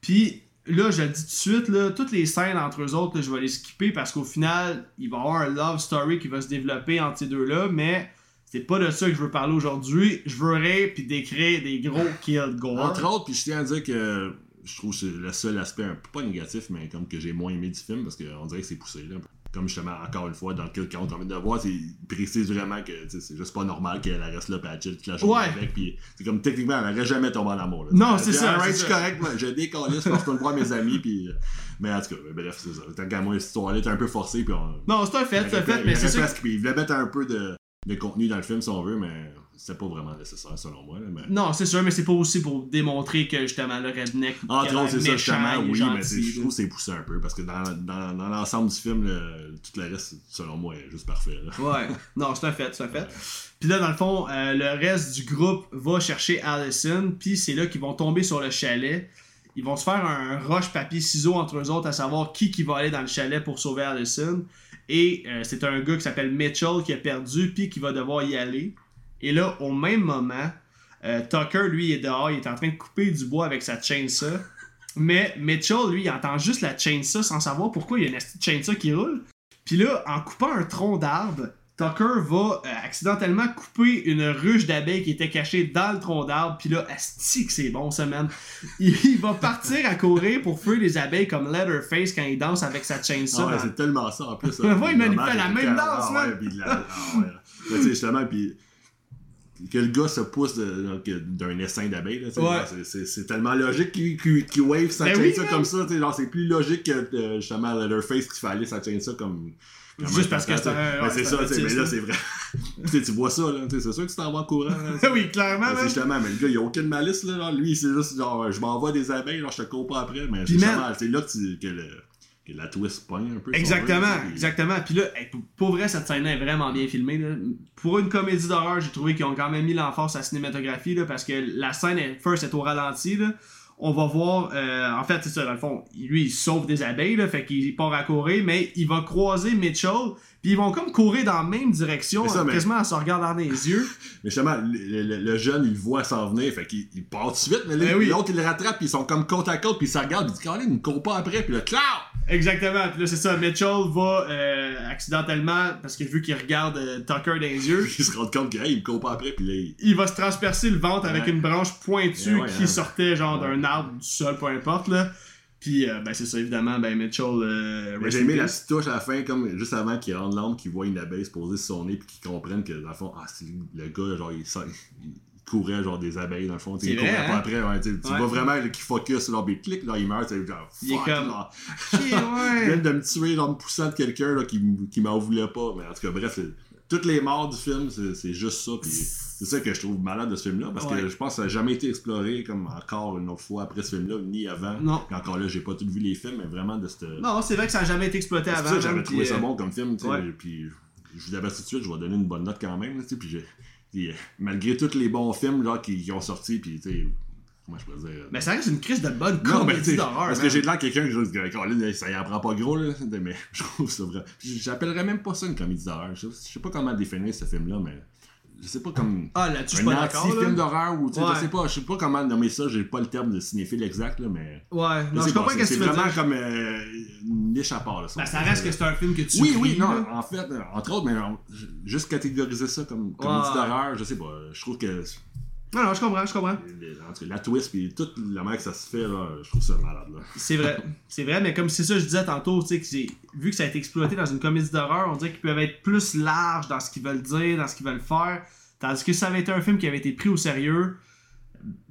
Puis là, je le dis tout de suite, là, toutes les scènes entre eux autres, là, je vais les skipper parce qu'au final, il va y avoir un love story qui va se développer entre ces deux-là, mais c'est pas de ça que je veux parler aujourd'hui. Je veux rire puis décrire des gros kill gore. Entre autres, puis je tiens à dire que je trouve que c'est le seul aspect un peu pas négatif, mais comme que j'ai moins aimé du film parce qu'on dirait que c'est poussé. Là. Comme justement, encore une fois, dans le kill count qu'on vient de voir, c'est- il précise vraiment que c'est juste pas normal qu'elle reste là, chill toute la journée Ouais. avec. Puis c'est comme techniquement, elle aurait jamais tombé en amour. Là. Non, Elle c'est ça, c'est c'est ça. correct, moi, je que je le voir mes amis. Puis... Mais en tout cas, bref, c'est ça. Tant qu'à moi, cette histoire-là est un peu forcée. Puis on... Non, c'est un fait, c'est un fait, mais c'est que- Il voulait mettre un peu de, de contenu dans le film si on veut, mais c'était pas vraiment nécessaire selon moi. là, mais... Non, c'est sûr, mais c'est pas aussi pour démontrer que justement le redneck. Entre l'air autres, c'est ça, justement, oui, gentil, mais c'est- je trouve que c'est poussé un peu parce que dans, dans, dans l'ensemble du film, le- tout le reste, selon moi, est juste parfait. là. Ouais, non, c'est un fait, c'est un fait. Puis là, dans le fond, euh, le reste du groupe va chercher Allison, puis c'est là qu'ils vont tomber sur le chalet. Ils vont se faire un roche papier ciseaux entre eux autres à savoir qui qui va aller dans le chalet pour sauver Allison. Et euh, c'est un gars qui s'appelle Mitchell qui a perdu puis qui va devoir y aller. Et là, au même moment, euh, Tucker, lui, il est dehors, il est en train de couper du bois avec sa chainsaw. Mais Mitchell, lui, il entend juste la chainsaw sans savoir pourquoi il y a une chainsaw qui roule. Puis là, en coupant un tronc d'arbre, Tucker va euh, accidentellement couper une ruche d'abeilles qui était cachée dans le tronc d'arbre. Puis là, asti que c'est bon, ça, man. Il, il va partir à courir pour fuir les abeilles comme Leatherface quand il danse avec sa chainsaw. Ah ouais, c'est tellement ça en plus. Ouais, il Vraiment, fait la même danse, man. ouais, puis la- ah justement, puis que le gars se pousse d'un essaim d'abeilles, là, tu sais, Ouais. c'est- tellement logique qu'il wave sa Ben oui, ça comme ça, genre c'est plus logique que euh, justement Leatherface qui aller sa chaîne ça comme Juste parce que c'est un- Ben, ouais, c'est ça, un mais là c'est vrai. tu vois ça là, c'est sûr que tu t'en vas au courant. là, oui, clairement, Ben, justement, mais le gars, il a aucune malice, là. genre, lui, c'est juste genre, je m'envoie des abeilles, genre, je te cours pas après, mais c'est justement, c'est là que, tu- que, le- que la twist pogne un peu. Exactement, exactement. Puis là, pour- vrai, cette scène-là est vraiment bien filmée. là. Pour une comédie d'horreur, j'ai trouvé qu'ils ont quand même mis l'emphase à la cinématographie là, parce que la scène, est, first, est au ralenti. Là. On va voir, euh, en fait, c'est ça, dans le fond, lui, il sauve des abeilles, là, fait qu'il part à courir, mais il va croiser Mitchell, puis ils vont comme courir dans la même direction, ça, mais- quasiment en se regardant dans les yeux. Mais justement, le, le- le jeune, il le voit s'en venir, fait qu'il il part tout de suite, mais Ben oui. l'autre, il le rattrape, puis ils sont comme côte à côte, puis il se regarde, puis il dit, Colin, il me court pas après, puis là, clac! Exactement, puis là, c'est ça, Mitchell va euh, accidentellement, parce que vu qu'il regarde euh, Tucker dans les yeux, il se rend compte que, hey, il me court pas après, puis là, il... il va se transpercer le ventre avec Ouais. une branche pointue Ouais, ouais, qui hein. sortait genre d'un arbre, du sol, peu importe là. Puis euh, ben c'est ça évidemment, ben Mitchell. euh, rest J'ai aimé la petite touche à la fin, comme juste avant qu'il rende l'âme, qu'il voit une abeille se poser sur son nez, puis qu'il comprenne que, dans le fond, ah, c'est le gars, genre, il, il courait, genre, des abeilles, dans le fond, tu sais, C'est il courait vrai, pas hein? après, ouais, tu Ouais. vois vraiment là, qu'il focus, là, puis clic, là, il meurt, tu sais, genre, Il est fuck, comme- là. Ouais. de me tuer, genre, me poussant de quelqu'un, qui, qui m'en voulait pas, mais en tout cas, bref, c'est- toutes les morts du film, c'est c'est juste ça, puis c'est ça que je trouve malade de ce film-là, parce Ouais. que je pense que ça n'a jamais été exploré, comme encore une autre fois après ce film-là, ni avant. Non. Puis encore là, j'ai pas tout vu les films, mais vraiment de cette... Non, c'est vrai que ça a jamais été exploité C'est avant. ça que j'avais trouvé ça euh, bon comme film, tu sais, ouais. puis je vous avertis tout de suite, je vais donner une bonne note quand même, tu sais, puis j'ai- puis, euh, malgré tous les bons films genre, qui, qui ont sorti, puis tu sais, comment je peux dire... Mais ça reste une crise de bonne comédie d'horreur. parce que j'ai de l'air quelqu'un que je dis, Colin, ça y en prend pas gros, là, mais je trouve ça vrai. J'appellerais même pas ça une comédie d'horreur. Je sais pas comment définir ce film-là, mais je sais pas comme Ah là-dessus, je suis pas d'accord. là. d'horreur ou tu sais, Ouais. je sais pas, je sais pas comment nommer ça, j'ai pas le terme de cinéphile exact, là, mais. Ouais, non, je pas, comprends c'est- ce que C'est vraiment dire. comme euh, une niche à part, là. Ben, ça reste que c'est un film que tu Oui, oui, non, là. en fait, euh, entre autres, mais j- juste catégoriser ça comme comédie Ouais. d'horreur, je sais pas, je trouve que Non, non, je comprends, je comprends. en tout cas, la twist puis toute la manière que ça se fait, là, je trouve ça malade, là. C'est vrai, c'est vrai, mais comme c'est ça que je disais tantôt, tu sais, que c'est- vu que ça a été exploité dans une comédie d'horreur, on dirait qu'ils peuvent être plus larges dans ce qu'ils veulent dire, dans ce qu'ils veulent faire. Tandis que si ça avait été un film qui avait été pris au sérieux,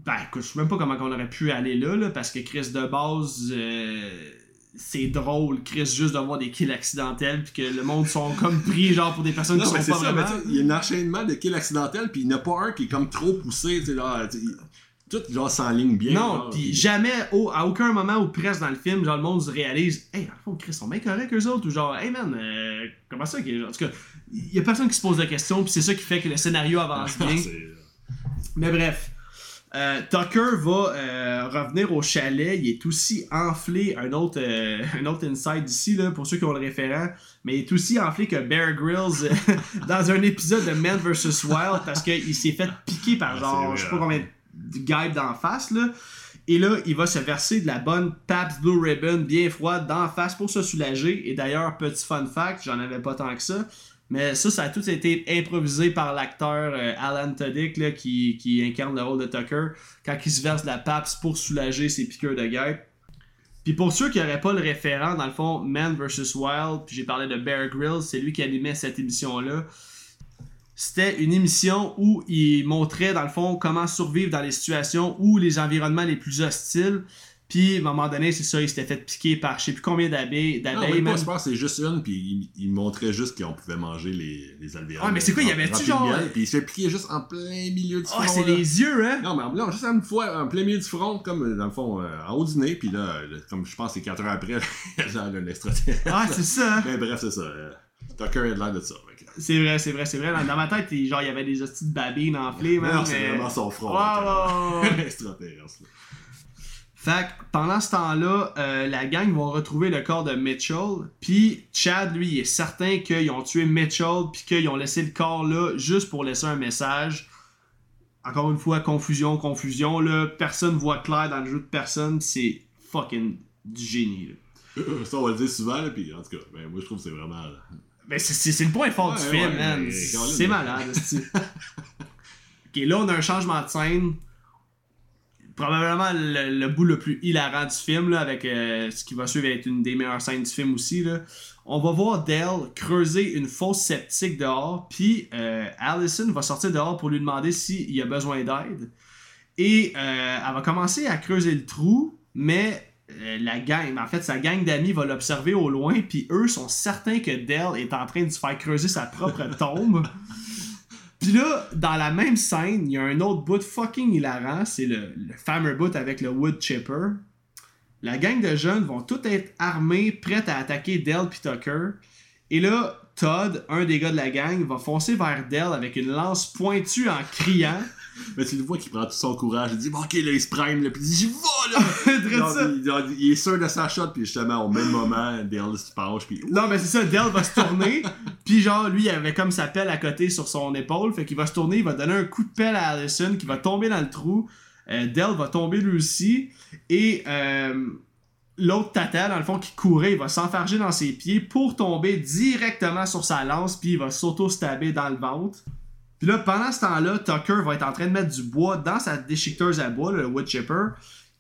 ben écoute, je sais même pas comment on aurait pu aller là, là, parce que Chris de base, euh, c'est drôle, Chris, juste d'avoir des kills accidentels, puis que le monde sont comme pris, genre, pour des personnes Non, qui sont pas ça, mais vraiment. il y a un enchaînement de kills accidentels, puis il n'y en a pas un qui est comme trop poussé, tu sais, là, tout genre s'enligne bien. Non, genre, puis jamais, au- à aucun moment ou presque dans le film, genre le monde se réalise, hey, le fond, Chris, sont bien corrects eux autres, ou genre, hey man, euh, comment ça, en tout cas, il y a personne qui se pose de questions, puis c'est ça qui fait que le scénario avance bien. C'est- Mais bref, euh, Tucker va euh, revenir au chalet. Il est aussi enflé, un autre, euh, un autre inside ici, là, pour ceux qui ont le référent, mais il est aussi enflé que Bear Grylls dans un épisode de Man vs. Wild parce qu'il s'est fait piquer par Ah, genre, vrai. je sais pas combien de guides d'en face. Là. Et là, il va se verser de la bonne Pabst Blue Ribbon bien froide d'en face pour se soulager. Et d'ailleurs, petit fun fact, j'en avais pas tant que ça. Mais ça, ça a tout été improvisé par l'acteur euh, Alan Tudyk qui, incarne le rôle de Tucker quand il se verse de la Pabst pour soulager ses piqûres de guêpe. Puis pour ceux qui n'auraient pas le référent, dans le fond, Man vs. Wild, puis j'ai parlé de Bear Grylls, c'est lui qui animait cette émission-là. C'était une émission où il montrait, dans le fond, comment survivre dans les situations où les environnements les plus hostiles. Puis, à un moment donné, c'est ça, il s'était fait piquer par je sais plus combien d'abeilles. Non, d'abeilles même pas, que c'est juste une, puis il, il montrait juste qu'on pouvait manger les, les alvéoles. Ouais, mais c'est quoi, il y avait-tu genre- miel, Puis il se fait piquer juste en plein milieu du front. Ah, c'est là. les yeux, hein? Non, mais non, juste une fois, en plein milieu du front, comme euh, dans le fond, euh, en haut du nez, puis là, euh, comme je pense, c'est 4 heures après, genre un extraterrestre. Ah, c'est ça, hein? Mais bref, c'est ça. euh, Tucker a l'air de ça. que- C'est vrai, c'est vrai, c'est vrai. Dans, dans ma tête, il- genre, il y avait des hosties de babines enflées. Non, c'est mais- vraiment son front. Là. Extraterrestre. là. Fait que pendant ce temps-là, euh, la gang va retrouver le corps de Mitchell. Puis Chad, lui, il est certain qu'ils ont tué Mitchell, puis qu'ils ont laissé le corps là juste pour laisser un message. Encore une fois, confusion, confusion. Là. Personne voit clair dans le jeu de personne. C'est fucking du génie. Là. Ça, on va le dire souvent, là, puis en tout cas, ben, moi je trouve que c'est vraiment. Ben, c'est- le point fort Ouais, du film, ouais, man. C'est malade. Ok, là, on a un changement de scène. Probablement le, bout le plus hilarant du film, là, avec euh, ce qui va suivre être une des meilleures scènes du film aussi. Là. On va voir Dell creuser une fosse septique dehors, puis euh, Allison va sortir dehors pour lui demander s'il a besoin d'aide. Et euh, elle va commencer à creuser le trou, mais la gang, en fait, sa gang d'amis va l'observer au loin, puis eux sont certains que Dell est en train de se faire creuser sa propre tombe. Puis là, dans la même scène, il y a un autre bout fucking hilarant, c'est le, le fameux bout avec le wood chipper. La gang de jeunes vont tous être armés, prêts à attaquer Dell puis Tucker. Et là, Todd, un des gars de la gang, va foncer vers Dell avec une lance pointue en criant. Mais tu le vois qu'il prend tout son courage, il dit, bon, ok, là, il se prime, là, puis il dit, j'y vais, là! Il, il est sûr de sa shot, puis justement, au même moment, Dale se penche, puis. Non, mais c'est ça, Dell va se tourner. Puis genre, lui, il avait comme sa pelle à côté sur son épaule. Fait qu'il va se tourner, il va donner un coup de pelle à Allison qui va tomber dans le trou. Euh, Dell va tomber lui aussi. Et euh, l'autre tata, dans le fond, qui courait, il va s'enfarger dans ses pieds pour tomber directement sur sa lance. Puis il va s'auto-stabber dans le ventre. Puis là, pendant ce temps-là, Tucker va être en train de mettre du bois dans sa déchiqueteuse à bois, le wood chipper.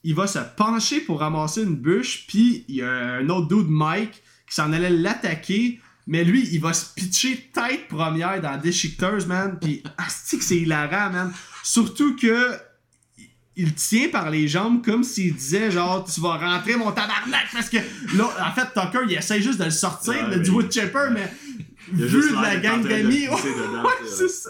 Il va se pencher pour ramasser une bûche, puis il y a un autre dude, Mike, qui s'en allait l'attaquer. Mais lui, il va se pitcher tête première dans la déchiqueteuse, man. Puis, asti que c'est hilarant, man. Surtout que il tient par les jambes comme s'il disait genre tu vas rentrer mon tabarnak parce que là en fait Tucker il essaie juste de le sortir Ouais, du mais- wood chipper mais vu de la gang d'amis ouais, c'est ça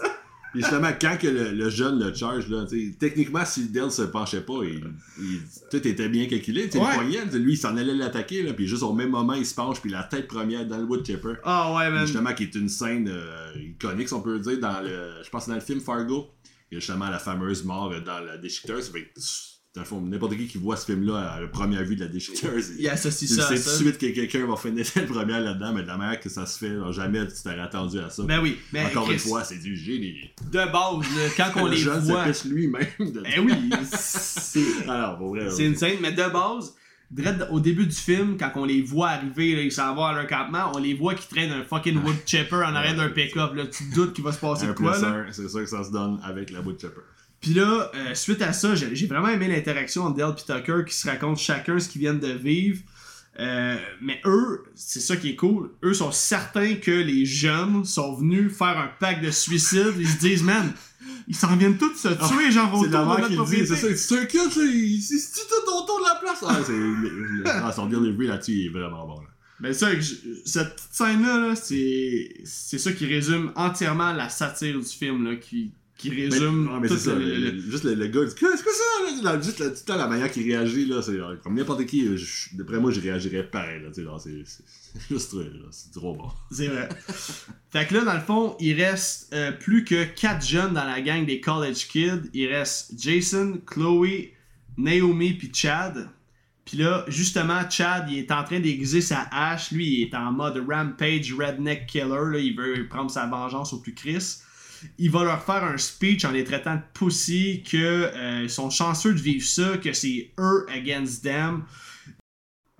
Puis justement, quand que le, le jeune le charge, là, techniquement, si Dale se penchait pas, il, il- tout était bien calculé. Ouais. Le poignet, lui, il s'en allait l'attaquer, là, puis juste au même moment, il se penche, puis la tête première dans le wood chipper. ah ouais man Justement, qui est une scène euh, iconique, si on peut dire, dans le. Je pense dans le film Fargo. Il y a justement la fameuse mort euh, dans la déchiqueteuse. Fait dans le fond, n'importe qui qui voit ce film-là à la première vue de la déchiqueteuse, il associe tu ça sais à tout de suite que quelqu'un va finir cette première là-dedans, mais de la manière que ça se fait, jamais tu t'aurais attendu à ça. ben oui Encore une fois, c'est du génie. de base quand on le les jeune voit se lui-même. De... ben oui c'est Alors, pour vrai. C'est une scène, mais de base, au début du film, quand on les voit arriver, là, ils s'en vont à leur campement, on les voit qui traînent un fucking wood chipper en arrière d'un pick-up. Tu te doutes qu'il va se passer un de quoi. C'est sûr que ça se donne avec la wood chipper. Puis là, euh, suite à ça, j'ai j'ai vraiment aimé l'interaction entre Dale et Tucker qui se racontent chacun ce qu'ils viennent de vivre. Euh, mais eux, c'est ça qui est cool, eux sont certains que les jeunes sont venus faire un pack de suicide. Ils se disent, man, ils s'en viennent tous se tuer, genre, autour de notre qui le dit, propriété. c'est ça, c'est un cut, c'est tout autour de la place. Ah, c'est, ah, son delivery là-dessus, il est vraiment bon, là. Ben ça, cette petite scène-là, là, c'est c'est ça qui résume entièrement la satire du film, là, qui, qui résume Non, mais tout c'est ça, le- juste le, le gars, il dit, Qu'est-ce que c'est ça? Là? Juste là, tout le temps, la manière qu'il réagit, là, c'est comme n'importe qui, je- d'après moi, je réagirais pareil, là, tu sais, c'est, juste, euh, c'est trop bon. C'est vrai. fait que là, dans le fond, il reste euh, plus que 4 jeunes dans la gang des College Kids. Il reste Jason, Chloe, Naomi puis Chad. Puis là, justement, Chad, il est en train d'aiguiser sa hache. Lui, il est en mode Rampage Redneck Killer. Là. Il veut prendre sa vengeance au plus Chris. Il va leur faire un speech en les traitant de pussy, que euh, sont chanceux de vivre ça, que c'est eux against them.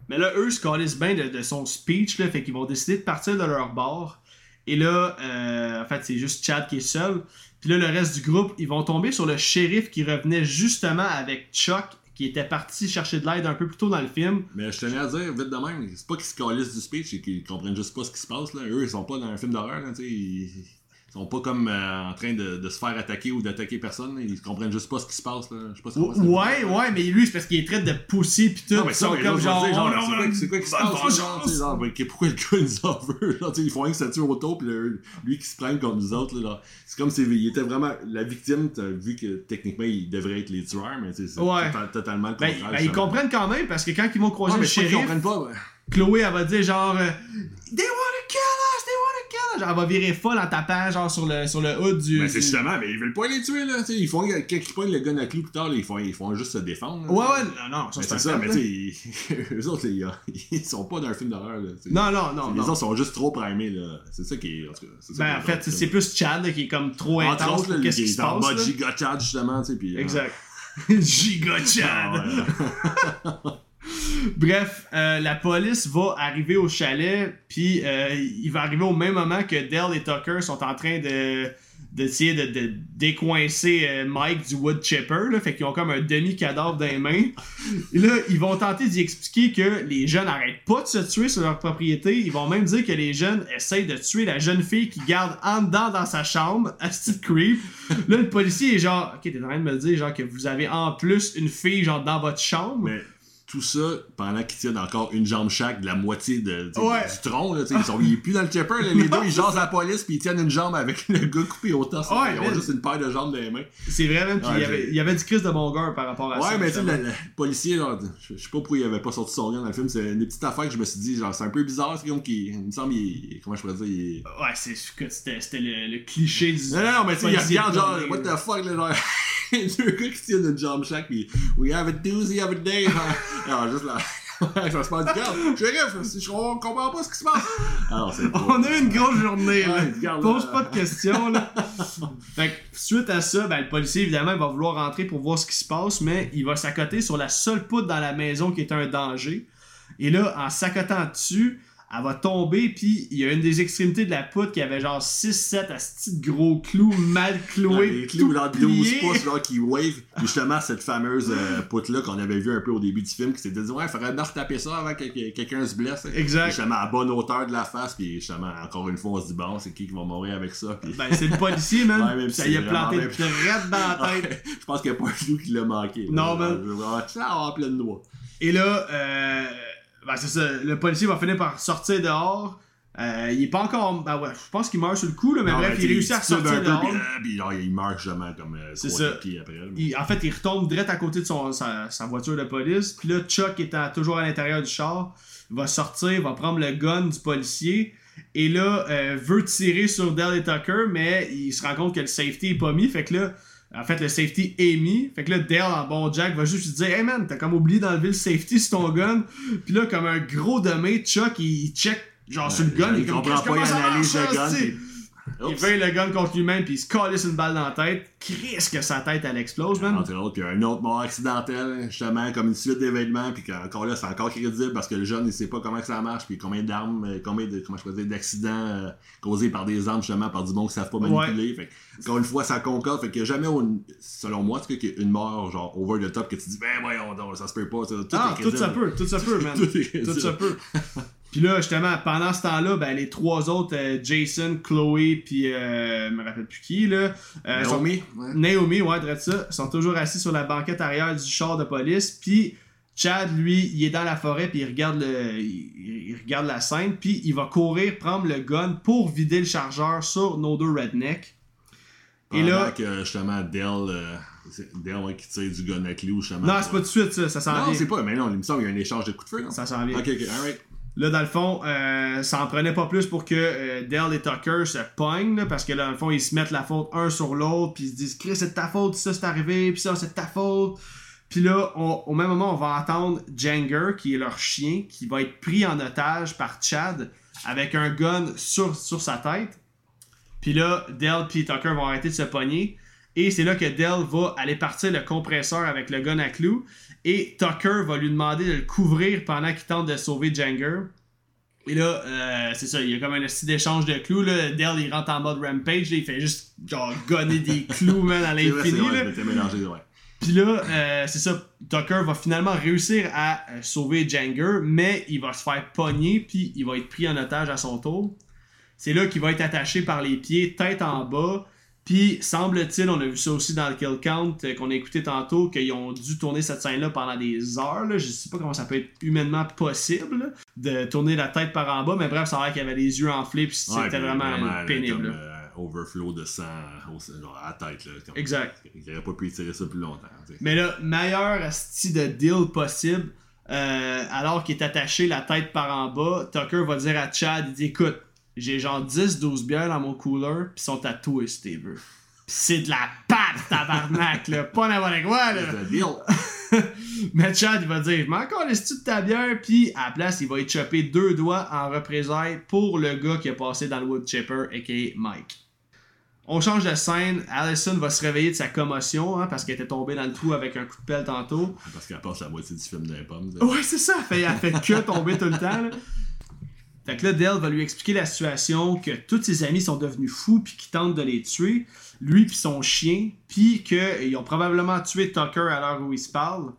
Mais là, eux se calissent bien de, de son speech, là, fait qu'ils vont décider de partir de leur bord. Et là, euh, en fait, c'est juste Chad qui est seul. Puis là, le reste du groupe, ils vont tomber sur le shérif qui revenait justement avec Chuck, qui était parti chercher de l'aide un peu plus tôt dans le film. Mais je tenais à dire, vite de même, c'est pas qu'ils se calissent du speech, c'est qu'ils comprennent juste pas ce qui se passe, là. Eux, ils sont pas dans un film d'horreur, là, sont pas comme euh, en train de, de se faire attaquer ou d'attaquer personne. Ils comprennent juste pas ce qui se passe, là. Je sais pas si se- Ouais, ouais, mais lui, c'est parce qu'il est traite de pussy pis tout. Non, mais ils ça, sont comme genre. genre, oh, c'est quoi, qui se passe, genre, genre, pourquoi le gars nous en veut, ils font rien que se tuer autour, pis le- lui qui se prenne contre nous autres, là, c'est comme s'il il était vraiment la victime, t'as vu que techniquement il devrait être les tueurs, mais c'est Ouais. total- totalement le Ben, contraire. ben, ils comprennent quand même parce que quand ils vont croiser mais le shérif, comprennent pas, ouais. Chloé, elle va dire genre euh, They wanna kill us, they wanna kill us. Genre, elle va virer folle en tapant genre sur le, sur le hood du. Ben, c'est du- justement, mais ils veulent pas les tuer, là, tu sais, ils font, quand ils pognent le gun à clou plus tard, là, ils font, ils font juste se défendre, là, Ouais, ouais, non, non, Mais c'est ça, mais tu sais, eux autres, ils, ils sont pas dans un film d'horreur, là. Non, non, non. Les non. autres sont juste trop primés, là. C'est ça qui est. En tout cas, Ben, en fait, c'est plus Chad là, qui est comme trop Entre intense autres, pour là, qu'est-ce qui se est en passe. mode giga chat, justement, tu sais, puis. euh, Exact. Giga Chad. Bref, euh, la police va arriver au chalet, puis euh, il va arriver au même moment que Dell et Tucker sont en train de d'essayer de, décoincer euh, Mike du wood chipper, fait qu'ils ont comme un demi-cadavre dans les mains. Et là, ils vont tenter d'y expliquer que les jeunes n'arrêtent pas de se tuer sur leur propriété. Ils vont même dire que les jeunes essayent de tuer la jeune fille qui garde en dedans dans sa chambre, à petite creep. Là, le policier est genre, ok, t'es en train de me dire genre que vous avez en plus une fille genre dans votre chambre. Tout ça pendant qu'ils tiennent encore une jambe chaque de la moitié de, Ouais. du tronc. Là, ils, sont, ils est plus dans le chipper. là, les deux, ils jasent la police puis ils tiennent une jambe avec le gars coupé au torse. Ouais, ils ont juste une paire de jambes dans les mains. C'est vrai, même. Puis Ouais, il, y avait, j'ai- il y avait du Chris de Monger par rapport à ça. Ouais, mais tu sais, le, le policier, là, je sais pas pourquoi il avait pas sorti son gars dans le film. C'est une petite affaire que je me suis dit, genre, c'est un peu bizarre. C'est comme qu'il. Il me semble, il, comment je pourrais dire, il Ouais, c'est que c'était le, le cliché du. Non, non, mais tu sais, il regarde genre, what the fuck, là, genre, deux gars qui tiennent une jambe chaque, pis we have a doozy of a day. Alors, juste là, je me pas dit, regarde, shérif, je je comprends pas ce qui se passe. Alors, c'est On a eu une grosse journée, là. Ouais, Pose pas de questions, là. fait que, suite à ça, ben, le policier, évidemment, il va vouloir rentrer pour voir ce qui se passe, mais il va s'accoter sur la seule poutre dans la maison qui est un danger. Et là, en s'accotant dessus, elle va tomber, puis il y a une des extrémités de la poutre qui avait genre 6-7 à ce petit gros clou mal cloué. les clous dans 12 plié. pouces, genre, qui wave. Justement, cette fameuse euh, poutre-là qu'on avait vu un peu au début du film, qui s'était dit, ouais, il faudrait bien retaper ça avant que que quelqu'un se blesse. Exact. Puis justement, à bonne hauteur de la face, puis justement, encore une fois, on se dit, bon, c'est qui qui va mourir avec ça. Puis... Ben, c'est le policier, man. Ouais, même ça y a planté vraiment direct dans la tête. Je pense qu'il n'y a pas un clou qui l'a manqué. Non, man. Vais avoir ça en pleine noix. Et là, euh, ben c'est ça, le policier va finir par sortir dehors. Euh, il est pas encore. Ben ouais, je pense qu'il meurt sur le coup, là, mais Non, bref, il réussit à sortir peu, dehors. Puis, euh, puis genre, il meurt justement comme euh, C'est ça. pieds après. là. Il- en fait, il retombe direct à côté de son, sa, sa voiture de police. Puis là, Chuck étant toujours à l'intérieur du char, va sortir, va prendre le gun du policier. Et là, euh, veut tirer sur Dell et Tucker, mais il se rend compte que le safety est pas mis. Fait que là, en fait, le safety est mis. Fait que là, Dell, en bon Jack, va juste lui dire Hey man, t'as comme oublié d'enlever le safety sur ton gun. Puis là, comme un gros demé, Chuck, il check genre sur le gun. il comprend pas, il analyse le gun, Il fait le gun contre lui-même, puis il se calisse une balle dans la tête. Chris que sa tête, elle explose, man. Entre autres, puis un autre mort accidentel, justement, comme une suite d'événements, puis encore là, c'est encore crédible parce que le jeune, il sait pas comment que ça marche, puis combien d'armes, euh, combien de, comment je peux dire, d'accidents euh, causés par des armes, justement, par du monde qui savent pas manipuler. Fait que, encore une fois, ça concorde, fait a jamais, selon moi, tu sais, qu'il y a une mort, genre, over the top, que tu dis, ben voyons donc, ça se peut pas, ça, tout Ah, tout ça peut, tout ça peut, man. Tout tout ça peut. Puis là, justement, pendant ce temps-là, ben, les trois autres, euh, Jason, Chloé, puis euh, je me rappelle plus qui, là. euh, sont- Naomi, ouais. Naomi, ouais, ça, sont toujours assis sur la banquette arrière du char de police. Puis Chad, lui, il est dans la forêt, puis il regarde le, il, il regarde la scène, puis il va courir prendre le gun pour vider le chargeur sur nos deux rednecks. Et là, que, justement, Dell, euh, Dell ouais, qui tire du gun avec lui, justement. non, c'est pas tout de suite ça, ça s'en Non, vient. c'est pas, mais non, il me semble qu'il y a un échange de coups de feu, non? Ça s'en vient. Ok, ok, alright. Là, dans le fond, euh, ça en prenait pas plus pour que euh, Dell et Tucker se pognent, parce que là, dans le fond, ils se mettent la faute un sur l'autre, puis ils se disent Chris, c'est ta faute, ça c'est arrivé, puis ça c'est ta faute. Puis là, au même moment, on va entendre Janger, qui est leur chien, qui va être pris en otage par Chad avec un gun sur, sur sa tête. Puis là, Dell et Tucker vont arrêter de se pogner. Et c'est là que Dell va aller partir le compresseur avec le gun à clous. Et Tucker va lui demander de le couvrir pendant qu'il tente de sauver Janger. Et là, euh, c'est ça, il y a comme un petit d'échange de clous. Là. Dell, il rentre en mode rampage. là, il fait juste genre gonner des clous, man, à l'infini. ouais. Puis là, euh, c'est ça, Tucker va finalement réussir à euh, sauver Janger, mais il va se faire pogner, puis il va être pris en otage à son tour. C'est là qu'il va être attaché par les pieds, tête en bas. Puis, semble-t-il, on a vu ça aussi dans le Kill Count euh, qu'on a écouté tantôt, qu'ils ont dû tourner cette scène-là pendant des heures. là. Je sais pas comment ça peut être humainement possible là, de tourner la tête par en bas, mais bref, ça a l'air qu'il avait les yeux enflés, puis c'était vraiment, pénible. Comme, euh, overflow de sang genre, à la tête. Là, comme- Exact. Il aurait pas pu étirer ça plus longtemps. Mais là, meilleur asti de deal possible, euh, alors qu'il est attaché la tête par en bas, Tucker va dire à Chad, il dit écoute, j'ai genre 10-12 bières dans mon cooler, pis sont à toi si t'es veux. Pis c'est de la pâte, tabarnak, là, pas n'importe quoi, là. C'est. Mais Chad, il va dire, mais encore laisse-tu de ta bière, puis à la place, il va y chopper deux doigts en représailles pour le gars qui a passé dans le wood chipper, a.k.a. Mike. On change de scène, Allison va se réveiller de sa commotion, hein, parce qu'elle était tombée dans le trou avec un coup de pelle tantôt. Parce qu'elle passe la moitié du film d'un pomme. Ouais, c'est ça, elle fait, elle fait que tomber tout le temps. Là. Fait que là, Dell va lui expliquer la situation, que tous ses amis sont devenus fous, puis qu'ils tentent de les tuer, lui puis son chien, puis qu'ils ont probablement tué Tucker à l'heure où ils se parlent.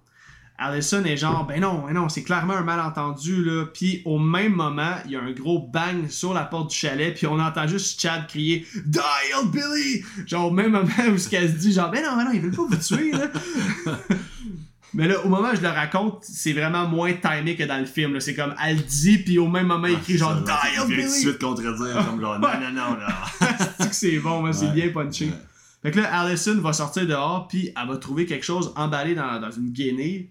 Allison est genre, ben non, ben non, c'est clairement un malentendu, là. Puis au même moment, il y a un gros bang sur la porte du chalet, puis on entend juste Chad crier « Die, Billy! » Genre au même moment où ce qu'elle se dit, genre, ben non, ben non, ils veulent pas vous tuer, là. Mais là, au moment où je le raconte, c'est vraiment moins timé que dans le film. C'est comme, elle dit, puis au même moment, il crie genre, Die, Il vient tout de Billy! suite contredire, comme genre, non, non, non. C'est que c'est bon, moi, c'est bien punché. Fait que là, Allison va sortir dehors, puis elle va trouver quelque chose emballé dans, dans une guenille.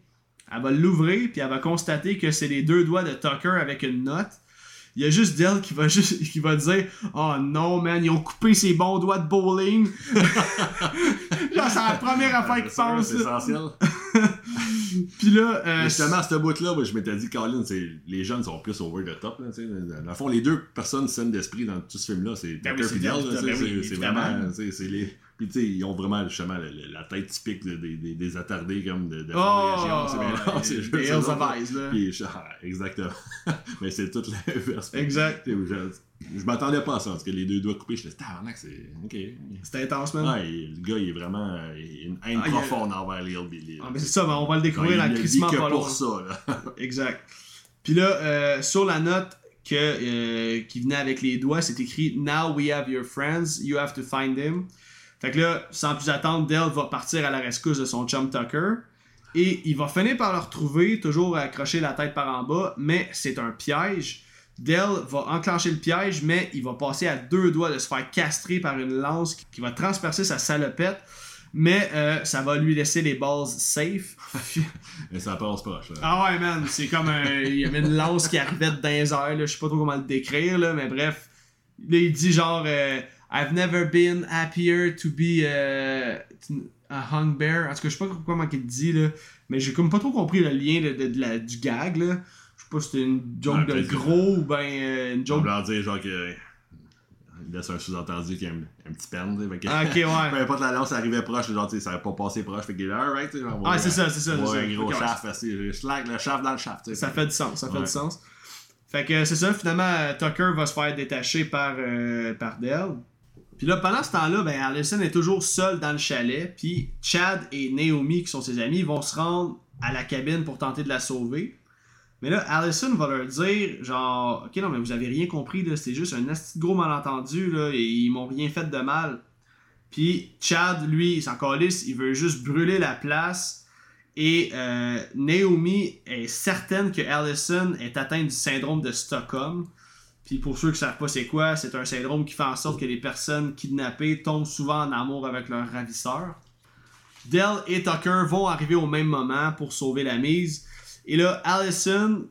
Elle va l'ouvrir, puis elle va constater que c'est les deux doigts de Tucker avec une note. Il y a juste Dell qui va juste qui va dire Oh non, man, ils ont coupé ses bons doigts de bowling. Genre, c'est la première affaire C'est sûr, pensent. C'est essentiel. Puis là, euh, justement, à ce bout-là, je m'étais dit, Colin, c'est- les jeunes sont plus over the top. Là, dans le fond, les deux personnes saines d'esprit dans tout ce film-là, c'est Ben Tucker c'est et ben oui, c'est- C'est évidemment. vraiment. c'est les... Puis, tu sais, ils ont vraiment justement la, la- la tête typique de- des- attardés comme de, de Oh. C'est bien- c'est juste. Puis, je- ah, exactement. Mais c'est tout l'inverse. Exact. Je, m'attendais pas à ça, parce que les deux doigts coupés, je disais, tabarnak, c'est. Ok. C'était intense, man. Ouais, le gars, il est vraiment. il a une haine Ah, a- profonde envers les Hillbillies. Ah, mais c'est ça, ben, on va le découvrir dit crissement que pas pour long. ça, là. Exact. Puis là, euh, sur la note que, euh, qui venait avec les doigts, c'est écrit Now we have your friends, you have to find him. Fait que là, sans plus attendre, Dell va partir à la rescousse de son chum Tucker. Et il va finir par le retrouver, toujours accroché la tête par en bas, mais c'est un piège. Dell va enclencher le piège, mais il va passer à deux doigts de se faire castrer par une lance qui va transpercer sa salopette. Mais euh, ça va lui laisser les balls safe. Mais ça passe proche, là. Ah ouais, man, c'est comme un. Il y avait une lance qui arrivait airs, là. Je sais pas trop comment le décrire, là, mais bref. Là, il dit genre. euh, I've never been happier to be euh, a hung bear. En tout cas, je sais pas comment il dit, là. Mais j'ai comme pas trop compris le lien de, de- de la- du gag, là. Pas si c'était une joke Ouais, de gros ou ben euh, une On joke. leur dire, genre, que. laisse un sous-entendu qu'il y a un, un petit pen. fait que- Ah, ok, ouais. Peu importe la lance, ça arrivait proche, genre, tu sais, ça n'avait pas passé proche. Fait qu'il est là, genre, Ah, c'est ça, c'est ça, Ouais, un gros Ok, ouais. shaft, je slack le shaft dans le shaft. Ça fait du sens, ça fait Ouais. du sens. Fait que c'est ça, finalement, euh, Tucker va se faire détacher par, euh, par Dell. Puis là, pendant ce temps-là, ben, Allison est toujours seule dans le chalet. Puis Chad et Naomi, qui sont ses amis, vont se rendre à la cabine pour tenter de la sauver. Mais là, Allison va leur dire, genre, ok, non, mais vous avez rien compris, c'est juste un gros malentendu, là, et ils m'ont rien fait de mal. Puis Chad, lui, il s'en calisse, il veut juste brûler la place. Et euh, Naomi est certaine que Allison est atteinte du syndrome de Stockholm. Puis pour ceux qui ne savent pas c'est quoi, c'est un syndrome qui fait en sorte que les personnes kidnappées tombent souvent en amour avec leur ravisseur. Dell et Tucker vont arriver au même moment pour sauver la mise. Et là, Allison,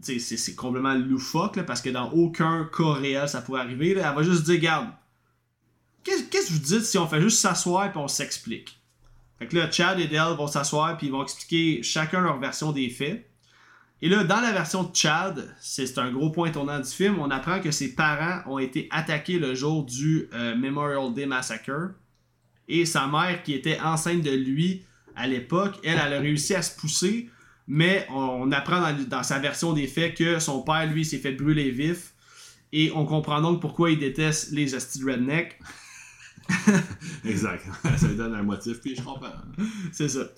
c'est complètement loufoque là, parce que dans aucun cas réel ça pourrait arriver. elle va juste dire, garde, qu'est-ce que vous dites si on fait juste s'asseoir et on s'explique? Fait que là, Chad et Dell vont s'asseoir puis ils vont expliquer chacun leur version des faits. Et là, dans la version de Chad, c'est c'est un gros point tournant du film, on apprend que ses parents ont été attaqués le jour du euh, Memorial Day Massacre. Et sa mère, qui était enceinte de lui à l'époque, elle, elle a réussi à se pousser. Mais on, apprend dans, dans sa version des faits que son père, lui, s'est fait brûler vif. Et on comprend donc pourquoi il déteste les hosties de redneck. Exact. ça lui donne un motif, puis je comprends. C'est ça.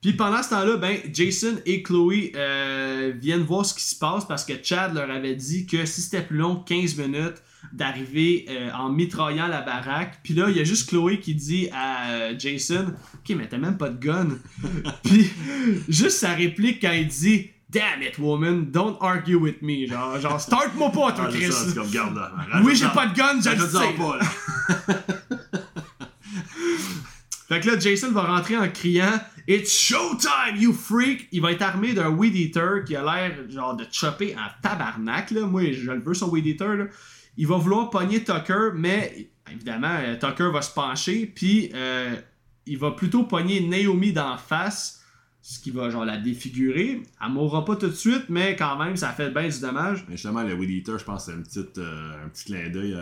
Puis pendant ce temps-là, ben, Jason et Chloé euh, viennent voir ce qui se passe parce que Chad leur avait dit que si c'était plus long que 15 minutes d'arriver euh, en mitraillant la baraque. Puis là, il y a juste Chloé qui dit à euh, Jason Ok, mais t'as même pas de gun. Puis juste sa réplique quand il dit Damn it, woman, don't argue with me. Genre, genre start-moi pas, toi, Ah, Chris. ça, c'est comme, garde là. oui, j'ai pas de gun, je le sais. pas, là. Fait que là, Jason va rentrer en criant It's showtime, you freak! Il va être armé d'un weed eater qui a l'air genre de chopper en tabarnak. Là. Moi, je le veux son weed eater. Il va vouloir pogner Tucker, mais évidemment, euh, Tucker va se pencher, puis euh, il va plutôt pogner Naomi d'en face, ce qui va genre la défigurer. Elle mourra pas tout de suite, mais quand même, ça fait bien du dommage. Mais justement, le Weed Eater, je pense que c'est une petite, euh, un petit clin d'œil.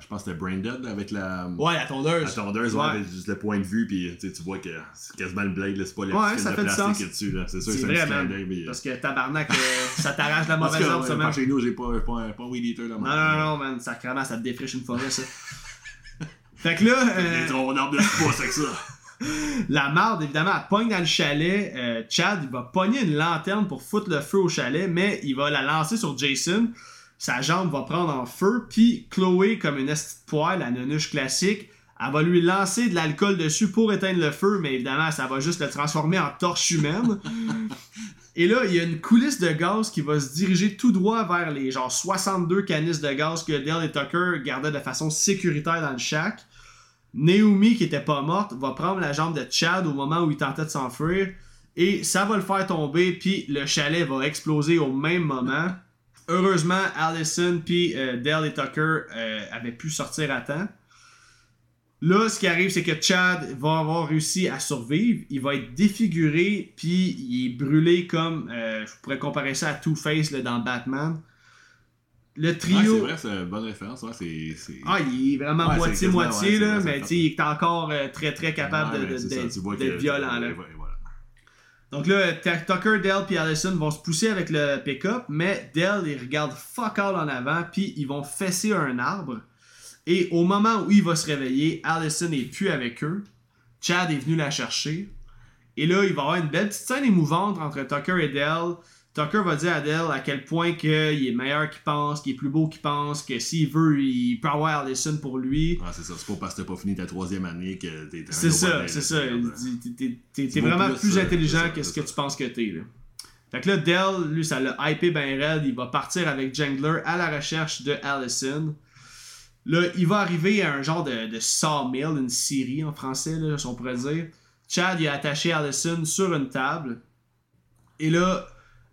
je pense que c'était Braindead avec la, Ouais, la tondeuse. la tondeuse, ouais, Ouais. avec juste le point de vue, puis tu vois que c'est quasiment le blade, là, c'est pas le Ouais, petit ça fait de du plastique sens. qui est dessus. là. C'est sûr C'est que c'est un vrai, petit clin d'œil. mais, euh, Parce que tabarnak, euh, ça t'arrache la mauvaise herbe, ouais, ça, chez nous, j'ai pas, pas, pas un Weed Eater là Non, non, non, man, sacrément, ça te défriche une forêt, ça. fait que là, euh, Les troncs d'arbres de pouce avec ça. La marde, évidemment, elle pogne dans le chalet. Euh, Chad, il va pogner une lanterne pour foutre le feu au chalet, mais il va la lancer sur Jason. Sa jambe va prendre en feu, puis Chloé, comme une petite poêle, la nonuche classique, elle va lui lancer de l'alcool dessus pour éteindre le feu, mais évidemment, ça va juste le transformer en torche humaine. Et là, il y a une coulisse de gaz qui va se diriger tout droit vers les genre 62 canisses de gaz que Dale et Tucker gardaient de façon sécuritaire dans le shack. Naomi, qui était pas morte, va prendre la jambe de Chad au moment où il tentait de s'enfuir. Et ça va le faire tomber, puis le chalet va exploser au même moment. Heureusement, Allison puis euh, Dale et Tucker euh, avaient pu sortir à temps. Là, ce qui arrive, c'est que Chad va avoir réussi à survivre. Il va être défiguré, puis il est brûlé comme. euh, je pourrais comparer ça à Two-Face dans Batman. Le Ouais, c'est trio. vrai, c'est une bonne référence. Ouais, c'est, c'est... Ah, il est vraiment moitié-moitié, ouais, là, c'est mais tu il est encore euh, très très capable de- d'être violent. Là. voilà. Donc là, Tucker, Dell puis Allison vont se pousser avec le pick-up, mais Dell, il regarde fuck all en avant, puis ils vont fesser un arbre. Et au moment où il va se réveiller, Allison est plus avec eux. Chad est venu la chercher. Et là, il va y avoir une belle petite scène émouvante entre Tucker et Dell. Tucker va dire à Dell à quel point qu'il est meilleur qu'il pense, qu'il est plus beau qu'il pense, que s'il veut, il peut avoir Allison pour lui. Ah, c'est ça, c'est pas parce que t'as pas fini ta troisième année que t'es un C'est ça, c'est ça. t'es- vraiment plus, plus intelligent ça, que ce que ça. tu penses que t'es. là. Fait que là, Dell, lui, ça l'a hypé ben raide. Il va partir avec Jangler à la recherche de Allison. Là, il va arriver à un genre de, de sawmill, une scierie en français, là, si on pourrait dire. Chad, il a attaché Allison sur une table. Et là,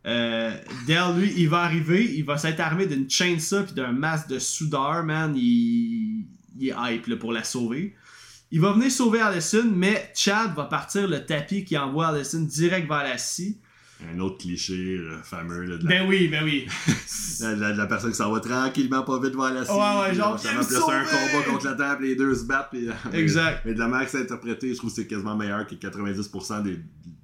euh, Dell, lui, il va arriver, il va s'être armé d'une chainsaw puis d'un masque de soudeur, man. Il, il est hype là, pour la sauver. Il va venir sauver Allison, mais Chad va partir le tapis qui envoie Allison direct vers la scie. Un autre cliché euh, fameux là, de la, Ben oui, ben oui. la, la- la personne qui s'en va tranquillement pas vite vers la cible. Ouais, ouais, genre, puis là, c'est un combat contre la table, les deux se battent. Puis, Exact. Mais, mais de la manière que c'est interprété, je trouve que c'est quasiment meilleur que 90% des,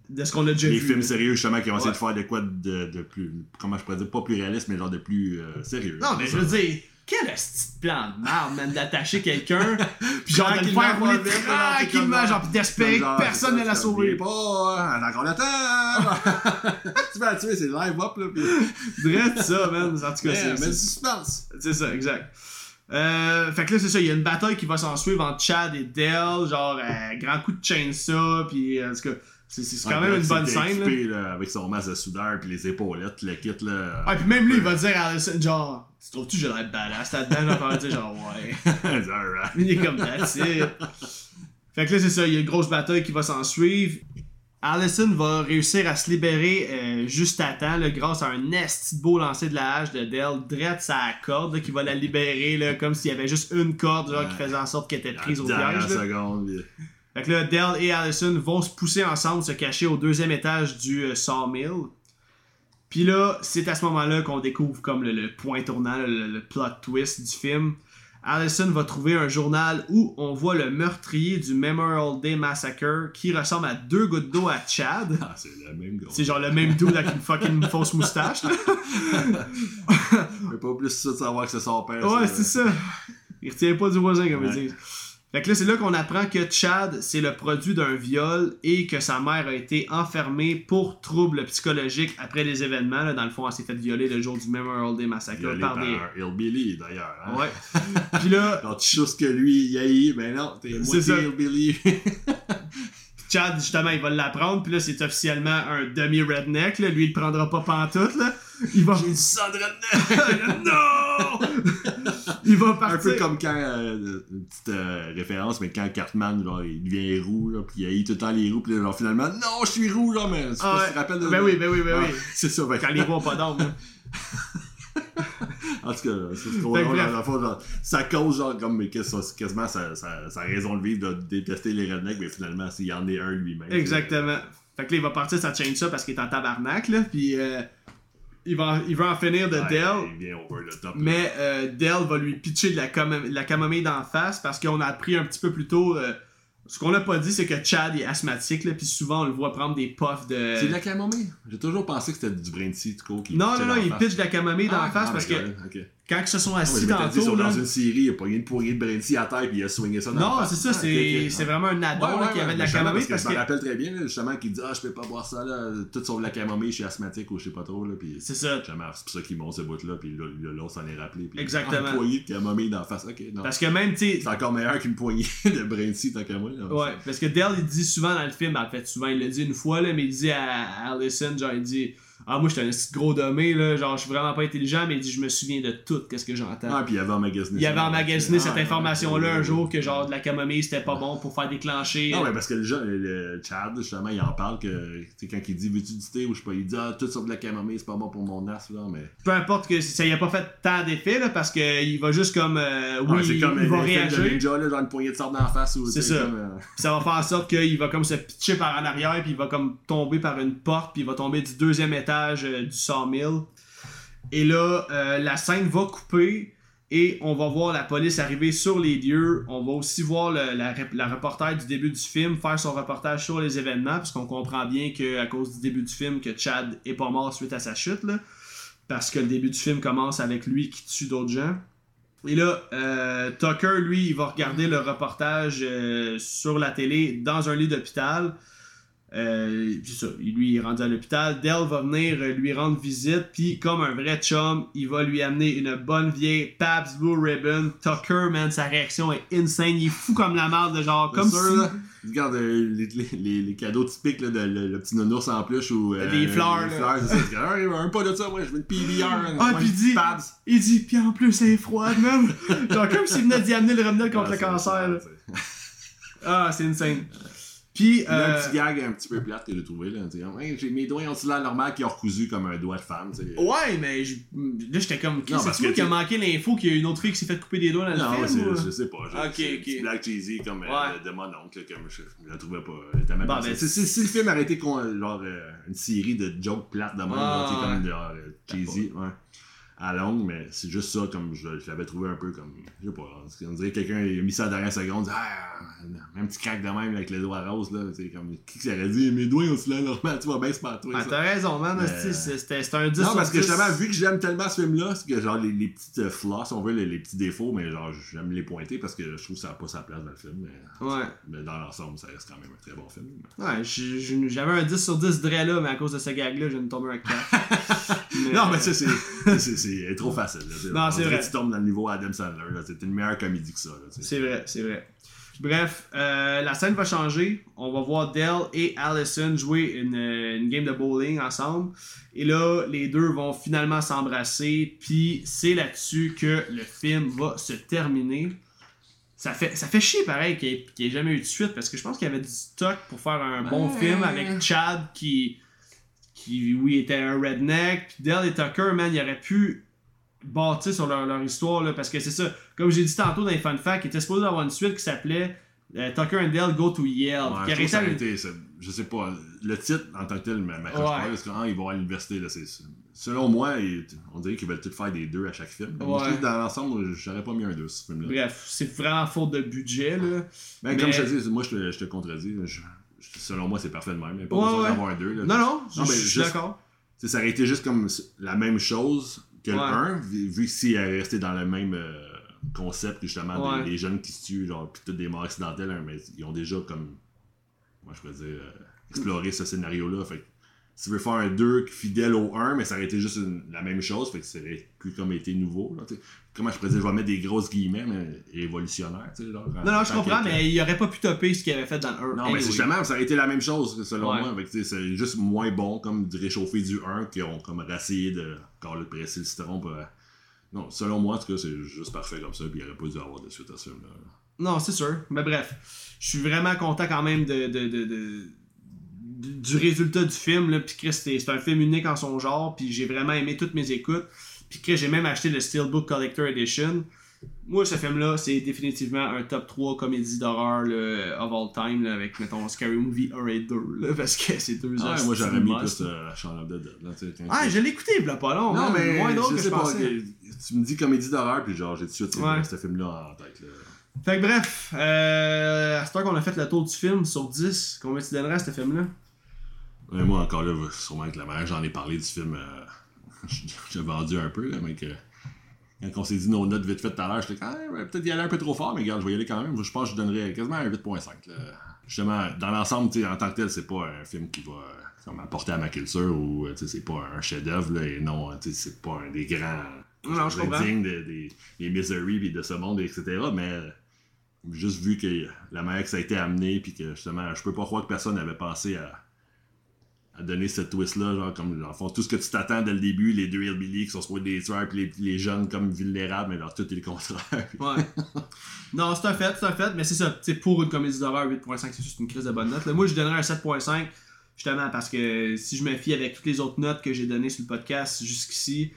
De ce qu'on a déjà des vu. films sérieux justement qui ont essayé Ouais. de faire de quoi de, de plus. Comment je pourrais dire Pas plus réaliste, mais genre de plus euh, sérieux. Non, mais je veux dire, quel petit plan de merde, man, d'attacher quelqu'un, puis genre de le faire rouler tranquillement, genre, pis d'espérer que personne ne la t'as pas, hein, encore le temps. tu vas la tuer, c'est live up là. Puis... Direct ça, man. En tout cas, c'est- mais suspense. c'est ça, exact. Euh, fait que là, c'est ça, il y a une bataille qui va s'en suivre entre Chad et Dell, genre, euh, grand coup de chainsaw, puis en tout cas, c'est quand même une bonne scène. Équipé, là, avec son masque de soudeur puis les épaulettes, le kit là. Ah, puis même lui, il va dire à Allison, genre, tu trouves-tu que j'ai l'air badass là-dedans? Là, il va dire, genre, ouais. Il est comme that's it. Fait que là, c'est ça, il y a une grosse bataille qui va s'en suivre. Allison va réussir à se libérer euh, juste à temps, là, grâce à un esti de beau lancer de la hache de Dell, drette sa corde, là, qui va la libérer, là, comme s'il y avait juste une corde, genre, qui faisait en sorte qu'elle était prise au piège. Fait que là, Dell et Allison vont se pousser ensemble, se cacher au deuxième étage du euh, Sawmill. Puis là, c'est à ce moment-là qu'on découvre comme le, le point tournant, le, le plot twist du film. Allison va trouver un journal où on voit le meurtrier du Memorial Day Massacre qui ressemble à deux gouttes d'eau à Chad. Ah, c'est le même gros. C'est genre le même dude avec une fucking fausse moustache. là. Mais pas plus ça de savoir que c'est son père. Ouais, c'est ça. Il retient pas du voisin, comme Ouais. ils disent. Fait que là, c'est là qu'on apprend que Chad, c'est le produit d'un viol et que sa mère a été enfermée pour troubles psychologiques après les événements. Là, dans le fond, elle s'est fait violer le jour du Memorial Day Massacre par par des. un hillbilly d'ailleurs. Hein? Ouais. Puis là, Quand tu choses que lui, il haït, ben non, t'es moitié hillbilly. Chad, justement, il va l'apprendre. Puis là, c'est officiellement un demi-redneck. Là. Lui, il le prendra pas pantoute. Là. Il va. J'ai du sang de redneck. non! Il va Un partir. peu comme quand, euh, une petite euh, référence, mais quand Cartman, genre, il devient roux, là, puis il haït tout le temps les roux, puis là, genre, finalement, non, je suis roux, là, mais c'est Ah pas ouais. si tu te rappelles de Ben oui, ben oui, ben Ah, oui. C'est ça, ben, Quand les rois ont pas d'âme. En tout cas, c'est trop drôle, dans fond, genre, ça cause, genre, comme, mais quasiment sa, sa, sa raison de vivre de détester les rednecks, mais finalement, s'il y en est un lui-même. Exactement. Fait que là, il va partir sa chainsaw parce qu'il est en tabarnak, là. Puis euh, il, va, il va en finir de Ouais, Dell. Il vient over the top. Mais euh, Dell va lui pitcher de la, de la camomille d'en face parce qu'on a appris un petit peu plus tôt. euh, ce qu'on n'a pas dit, c'est que Chad est asthmatique, là, puis souvent on le voit prendre des puffs de. C'est de la camomille? J'ai toujours pensé que c'était du brain tout qui Non, non, non, il pitch de la camomille d'en Ah, face ah, parce que. Quand ils se sont assis ouais, tantôt. sur- là- dans une série, il a pogné une poignée de seed à terre puis il a swingé ça dans Non, la c'est ça, Ah, c'est vraiment un addon Ouais, qui avait de la camomille parce parce que je me que. rappelle très bien, là, justement, qu'il dit Ah, je peux pas boire ça, là, tout sauf la camomille, je suis asthmatique ou je sais pas trop, là. Puis C'est ça. C'est pour ça qu'il monte ce bout-là, puis là, là, l'autre s'en est rappelé. Puis, Exactement. Ah, une poignée de camomille dans la face, ok, non. Parce que même, tu sais, C'est encore meilleur qu'une poignée de seed tant qu'à moi. Ouais, parce que Dell, il dit souvent dans le film, en fait, souvent, il le dit une fois, là, mais il dit à à Allison, genre, il dit Ah, moi, j'étais un petit gros dommé, là, genre, je suis vraiment pas intelligent, mais il dit Je me souviens de tout, qu'est-ce que j'entends. Ah, puis il avait emmagasiné il avait emmagasiné Ah, cette ouais, information-là un jour que, genre, de la camomille, c'était pas bon pour faire déclencher. Non, mais parce que le, jeune, le Chad, justement, il en parle que, tu sais, quand il dit veux-tu du thé ou je sais pas, il dit ah, tout sur de la camomille, c'est pas bon pour mon as, là, mais. Peu importe que ça y a pas fait tant d'effet, là, parce qu'il va juste comme. euh, oui, Ouais, comme il va film de réagir. ninja, là, genre une poignée de sorte la face ou C'est ça. comme, euh, ça va faire en sorte qu'il va comme se pitcher par en arrière, puis il va comme tomber par une porte, puis il va tomber du deuxième étage euh, du sawmill. Et là, euh, la scène va couper et on va voir la police arriver sur les lieux. On va aussi voir le- la, la du début du film faire son reportage sur les événements, puisqu'on comprend bien qu'à cause du début du film, que Chad est pas mort suite à sa chute, là, parce que le début du film commence avec lui qui tue d'autres gens. Et là, euh, Tucker, lui, il va regarder le reportage sur la télé dans un lit d'hôpital. Euh, c'est ça, lui il est rendu à l'hôpital. Dell va venir euh, lui rendre visite, puis comme un vrai chum, il va lui amener une bonne vieille Pabst Blue Ribbon. Tucker, man, sa réaction est insane. Il est fou comme la merde, de genre, comme sûr, si... là. Regarde euh, les, les, les, les cadeaux typiques là, de le, le petit nounours en pluche ou. euh, Des fleurs, Des fleurs, c'est ça. Ah, un pas de ça, moi, je veux une PBR. Ah, puis il dit, Pabs. il dit, puis en plus, elle est froide, man. genre, comme s'il venait d'y amener le remède contre le cancer. Ah, c'est insane. Puis, euh, un petit gag un petit peu plate que j'ai trouvé. Là, Hey, j'ai- mes doigts ont-ils l'air normal qui ont recousu comme un doigt de femme. ouais, mais je- là, j'étais comme, Non, parce que qui a manqué l'info qu'il y a une autre fille qui s'est fait couper des doigts dans Non, le c'est- film? ou- je sais pas. Je, Ok, ok. black cheesy comme euh, Ouais. de mon oncle. Comme je, je la trouvais pas. euh, Bon, ben, si, si- si le film arrêtait con, genre euh, une série de jokes plates de même, Ah, comme genre, euh, cheesy, ouais, à longue, mais c'est juste ça, comme je, je l'avais trouvé un peu comme. Je sais pas. On dirait que quelqu'un a mis ça à la dernière seconde. dit, Ah, un petit crack de même avec les doigts roses. Là, sais, comme, qui qui aurait dit Mes doigts ont l'air normal, tu vois bien, c'est pas toi. Ah, t'as raison, man. Mais- hostie, c'est- un 10 Non, parce que 10. justement, vu que j'aime tellement ce film-là, c'est que genre les, les petites euh, flaws, si on veut, les, les petits défauts, mais genre j'aime les pointer parce que je trouve que ça n'a pas sa place dans le film. Mais, Ouais. mais dans l'ensemble, ça reste quand même un très bon film. Ouais, j'avais un 10 sur 10 Dre là, mais à cause de ce gag-là, je viens de tomber un 4. Non, mais ça, c'est c'est- trop facile. Là, Non, On c'est vrai. que Tu tombes dans le niveau Adam Sandler. C'est une meilleure comédie que ça. C'est vrai, c'est vrai. Bref, euh, la scène va changer. On va voir Dell et Allison jouer une, euh, une game de bowling ensemble. Et là, les deux vont finalement s'embrasser. Puis c'est là-dessus que le film va se terminer. Ça fait, ça fait chier pareil qu'il n'y ait, jamais eu de suite parce que je pense qu'il y avait du stock pour faire un bon film avec Chad qui, qui, oui, était un redneck. Puis Dell et Tucker, man, ils auraient pu bâtir sur leur, leur histoire là, parce que c'est ça. Comme j'ai dit tantôt dans les fun facts, il était supposé avoir une suite qui s'appelait euh, Tucker and Dale Go to Yale. Ouais, qui je ça été, sais pas, le titre en tant que tel m'accroche Ouais. pas parce qu'ils ah, ils vont à l'université. là, c'est- Selon moi, on dirait qu'ils veulent tout faire des deux à chaque film. Je Ouais. dans l'ensemble, j'aurais pas mis un deux ce film-là. Bref, c'est vraiment faute de budget. Là. Ben, Mais- Comme je te dis, moi je te, je te contredis. Je- selon moi, c'est parfait de même. Il n'y a pas Ouais, besoin ouais. d'avoir deux. là. Non, non, je Non, je suis juste- d'accord. Ça aurait été juste comme la même chose que le Ouais. 1, vu, vu que s'il est resté dans le même euh, concept, justement, des, des jeunes qui se tuent, genre, pis toutes des morts accidentelles, hein, mais ils ont déjà comme, moi je pourrais dire, euh, exploré ce scénario-là. Fait tu veux faire un 2 fidèle au 1, mais ça aurait été juste une- la même chose, fait que ça aurait plus comme été nouveau. Là. Comment je pourrais dire, je vais mettre des grosses guillemets, mais révolutionnaire. en Non, non, je comprends, mais il aurait pas pu topper ce qu'il avait fait dans le 1. non, mais c'est justement, ça aurait été la même chose, selon Ouais. moi. C'est juste moins bon, comme de réchauffer du 1, qui ont comme essayé de encore le presser le citron. pour, euh, Non, selon moi, en tout cas, c'est juste parfait comme ça, puis il aurait pas dû avoir de suite à ça. là. Non, c'est sûr. Mais bref, je suis vraiment content quand même de, de- de- de- du résultat du film. Là. Puis Chris, c'est un film unique en son genre. Puis j'ai vraiment aimé toutes mes écoutes. Puis Chris, j'ai même acheté le Steelbook Collector Edition. Moi, ce film-là, c'est définitivement un top 3 comédie d'horreur of all time, là, avec, mettons, Scary Movie 1 et 2, là, parce que c'est deux Ah, heures. moi, j'aurais mis plus euh, Dead. Là, tu sais, quand- Ah, je l'ai écouté, il pas long. Non, mais moins drôle que je pensais. que- Tu me dis comédie d'horreur, puis genre, j'ai tout de suite Ouais. ce film-là en tête. Là. Fait que bref, euh, à ce temps qu'on a fait le tour du film sur 10, combien tu donnerais à ce film-là? Ouais, moi, encore là, sûrement que la que j'en ai parlé du film, euh, j'ai vendu un peu, là, mais que quand on s'est dit nos notes vite fait tout à l'heure, j'étais ah, ouais, peut-être y aller un peu trop fort, mais regarde, je vais y aller quand même. Je pense que je donnerais quasiment un 8.5. là. Justement, dans l'ensemble, en tant que tel, c'est pas un film qui va euh, comme apporter à ma culture ou euh, c'est pas un chef-d'œuvre, et non, c'est pas un des grands. Non, je comprends. digne de- des, des Misery puis de ce monde, etc. Mais juste vu que la manière que ça a été amené, puis que justement, je peux pas croire que personne n'avait pensé à, à donner cette twist-là, genre comme, dans le fond, tout ce que tu t'attends dès le début, les deux hillbillies qui sont supposés des tueurs, puis les, les jeunes comme vulnérables, mais genre tout est le contraire. Ouais. non, c'est un fait, c'est un fait, mais c'est ça. tu sais, pour une comédie d'horreur, 8.5, c'est juste une crise de bonne note. là. Moi, je donnerais un 7.5, justement, parce que si je me fie avec toutes les autres notes que j'ai données sur le podcast jusqu'ici,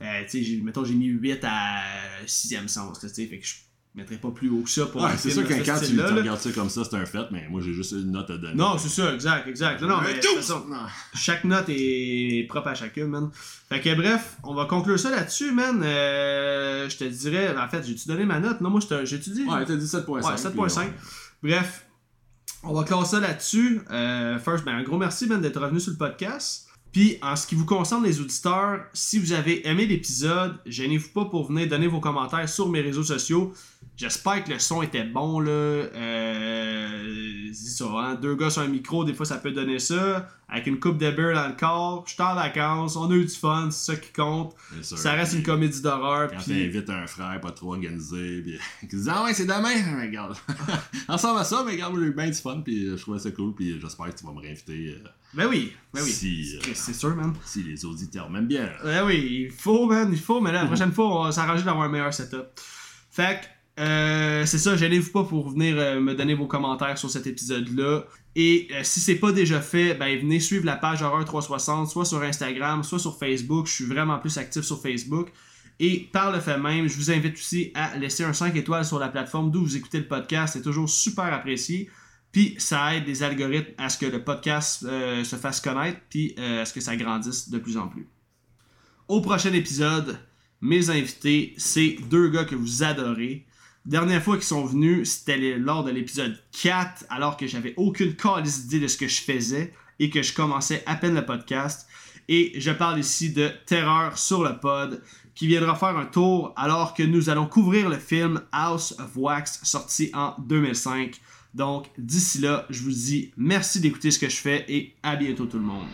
euh, tu sais, mettons, j'ai mis 8 à 6e sens, là, tu sais, fait que je mettrais pas plus haut que ça pour Ouais, c'est sûr que ce quand tu, tu regardes ça comme ça, c'est un fait, mais moi j'ai juste une note à donner. Non, c'est ça, exact, exact. Non, non, mais Un de toute 12! façon, Non. chaque note est propre à chacune, man. Fait que bref, on va conclure ça là-dessus, man. Euh, je te dirais, en fait, j'ai-tu donné ma note? Non, moi, j'ai-tu dit? Ouais, t'as dit 7.5. Ouais, 7.5. Bref, on va classer ça là-dessus. Euh, first, ben, un gros merci, man, d'être revenu sur le podcast. Puis, en ce qui vous concerne, les auditeurs, si vous avez aimé l'épisode, gênez-vous pas pour venir donner vos commentaires sur mes réseaux sociaux. J'espère que le son était bon, là. Euh, ça, hein? Deux gars sur un micro, des fois, ça peut donner ça. Avec une coupe de beer dans le corps. Je suis en vacances, on a eu du fun, c'est ça qui compte. Sûr. Ça reste une comédie d'horreur. Quand puis- t'invites un frère pas trop organisé, puis qui dit Ah ouais, c'est demain, mais regarde. Ensemble à ça, mais regarde, j'ai eu bien du fun, puis je trouvais ça cool, puis j'espère que tu vas me réinviter euh, Ben oui, ben oui. si, euh, C'est sûr, man. si les auditeurs m'aiment bien. Ouais, oui, il faut, man, il faut, mais là, la prochaine fois, on va s'arranger d'avoir un meilleur setup. Fait que, euh, c'est ça, gênez-vous pas pour venir euh, me donner vos commentaires sur cet épisode-là. Et euh, si c'est pas déjà fait, ben venez suivre la page Horreur 360, soit sur Instagram, soit sur Facebook. Je suis vraiment plus actif sur Facebook. Et par le fait même, je vous invite aussi à laisser un 5 étoiles sur la plateforme d'où vous écoutez le podcast. C'est toujours super apprécié. Puis ça aide les algorithmes à ce que le podcast euh, se fasse connaître, puis euh, à ce que ça grandisse de plus en plus. Au prochain épisode, mes invités, c'est deux gars que vous adorez. Dernière fois qu'ils sont venus, c'était lors de l'épisode 4, alors que j'avais aucune calice idée de ce que je faisais et que je commençais à peine le podcast. Et je parle ici de Terreur sur le pod, qui viendra faire un tour alors que nous allons couvrir le film House of Wax, sorti en 2005. Donc, d'ici là, je vous dis merci d'écouter ce que je fais et à bientôt tout le monde.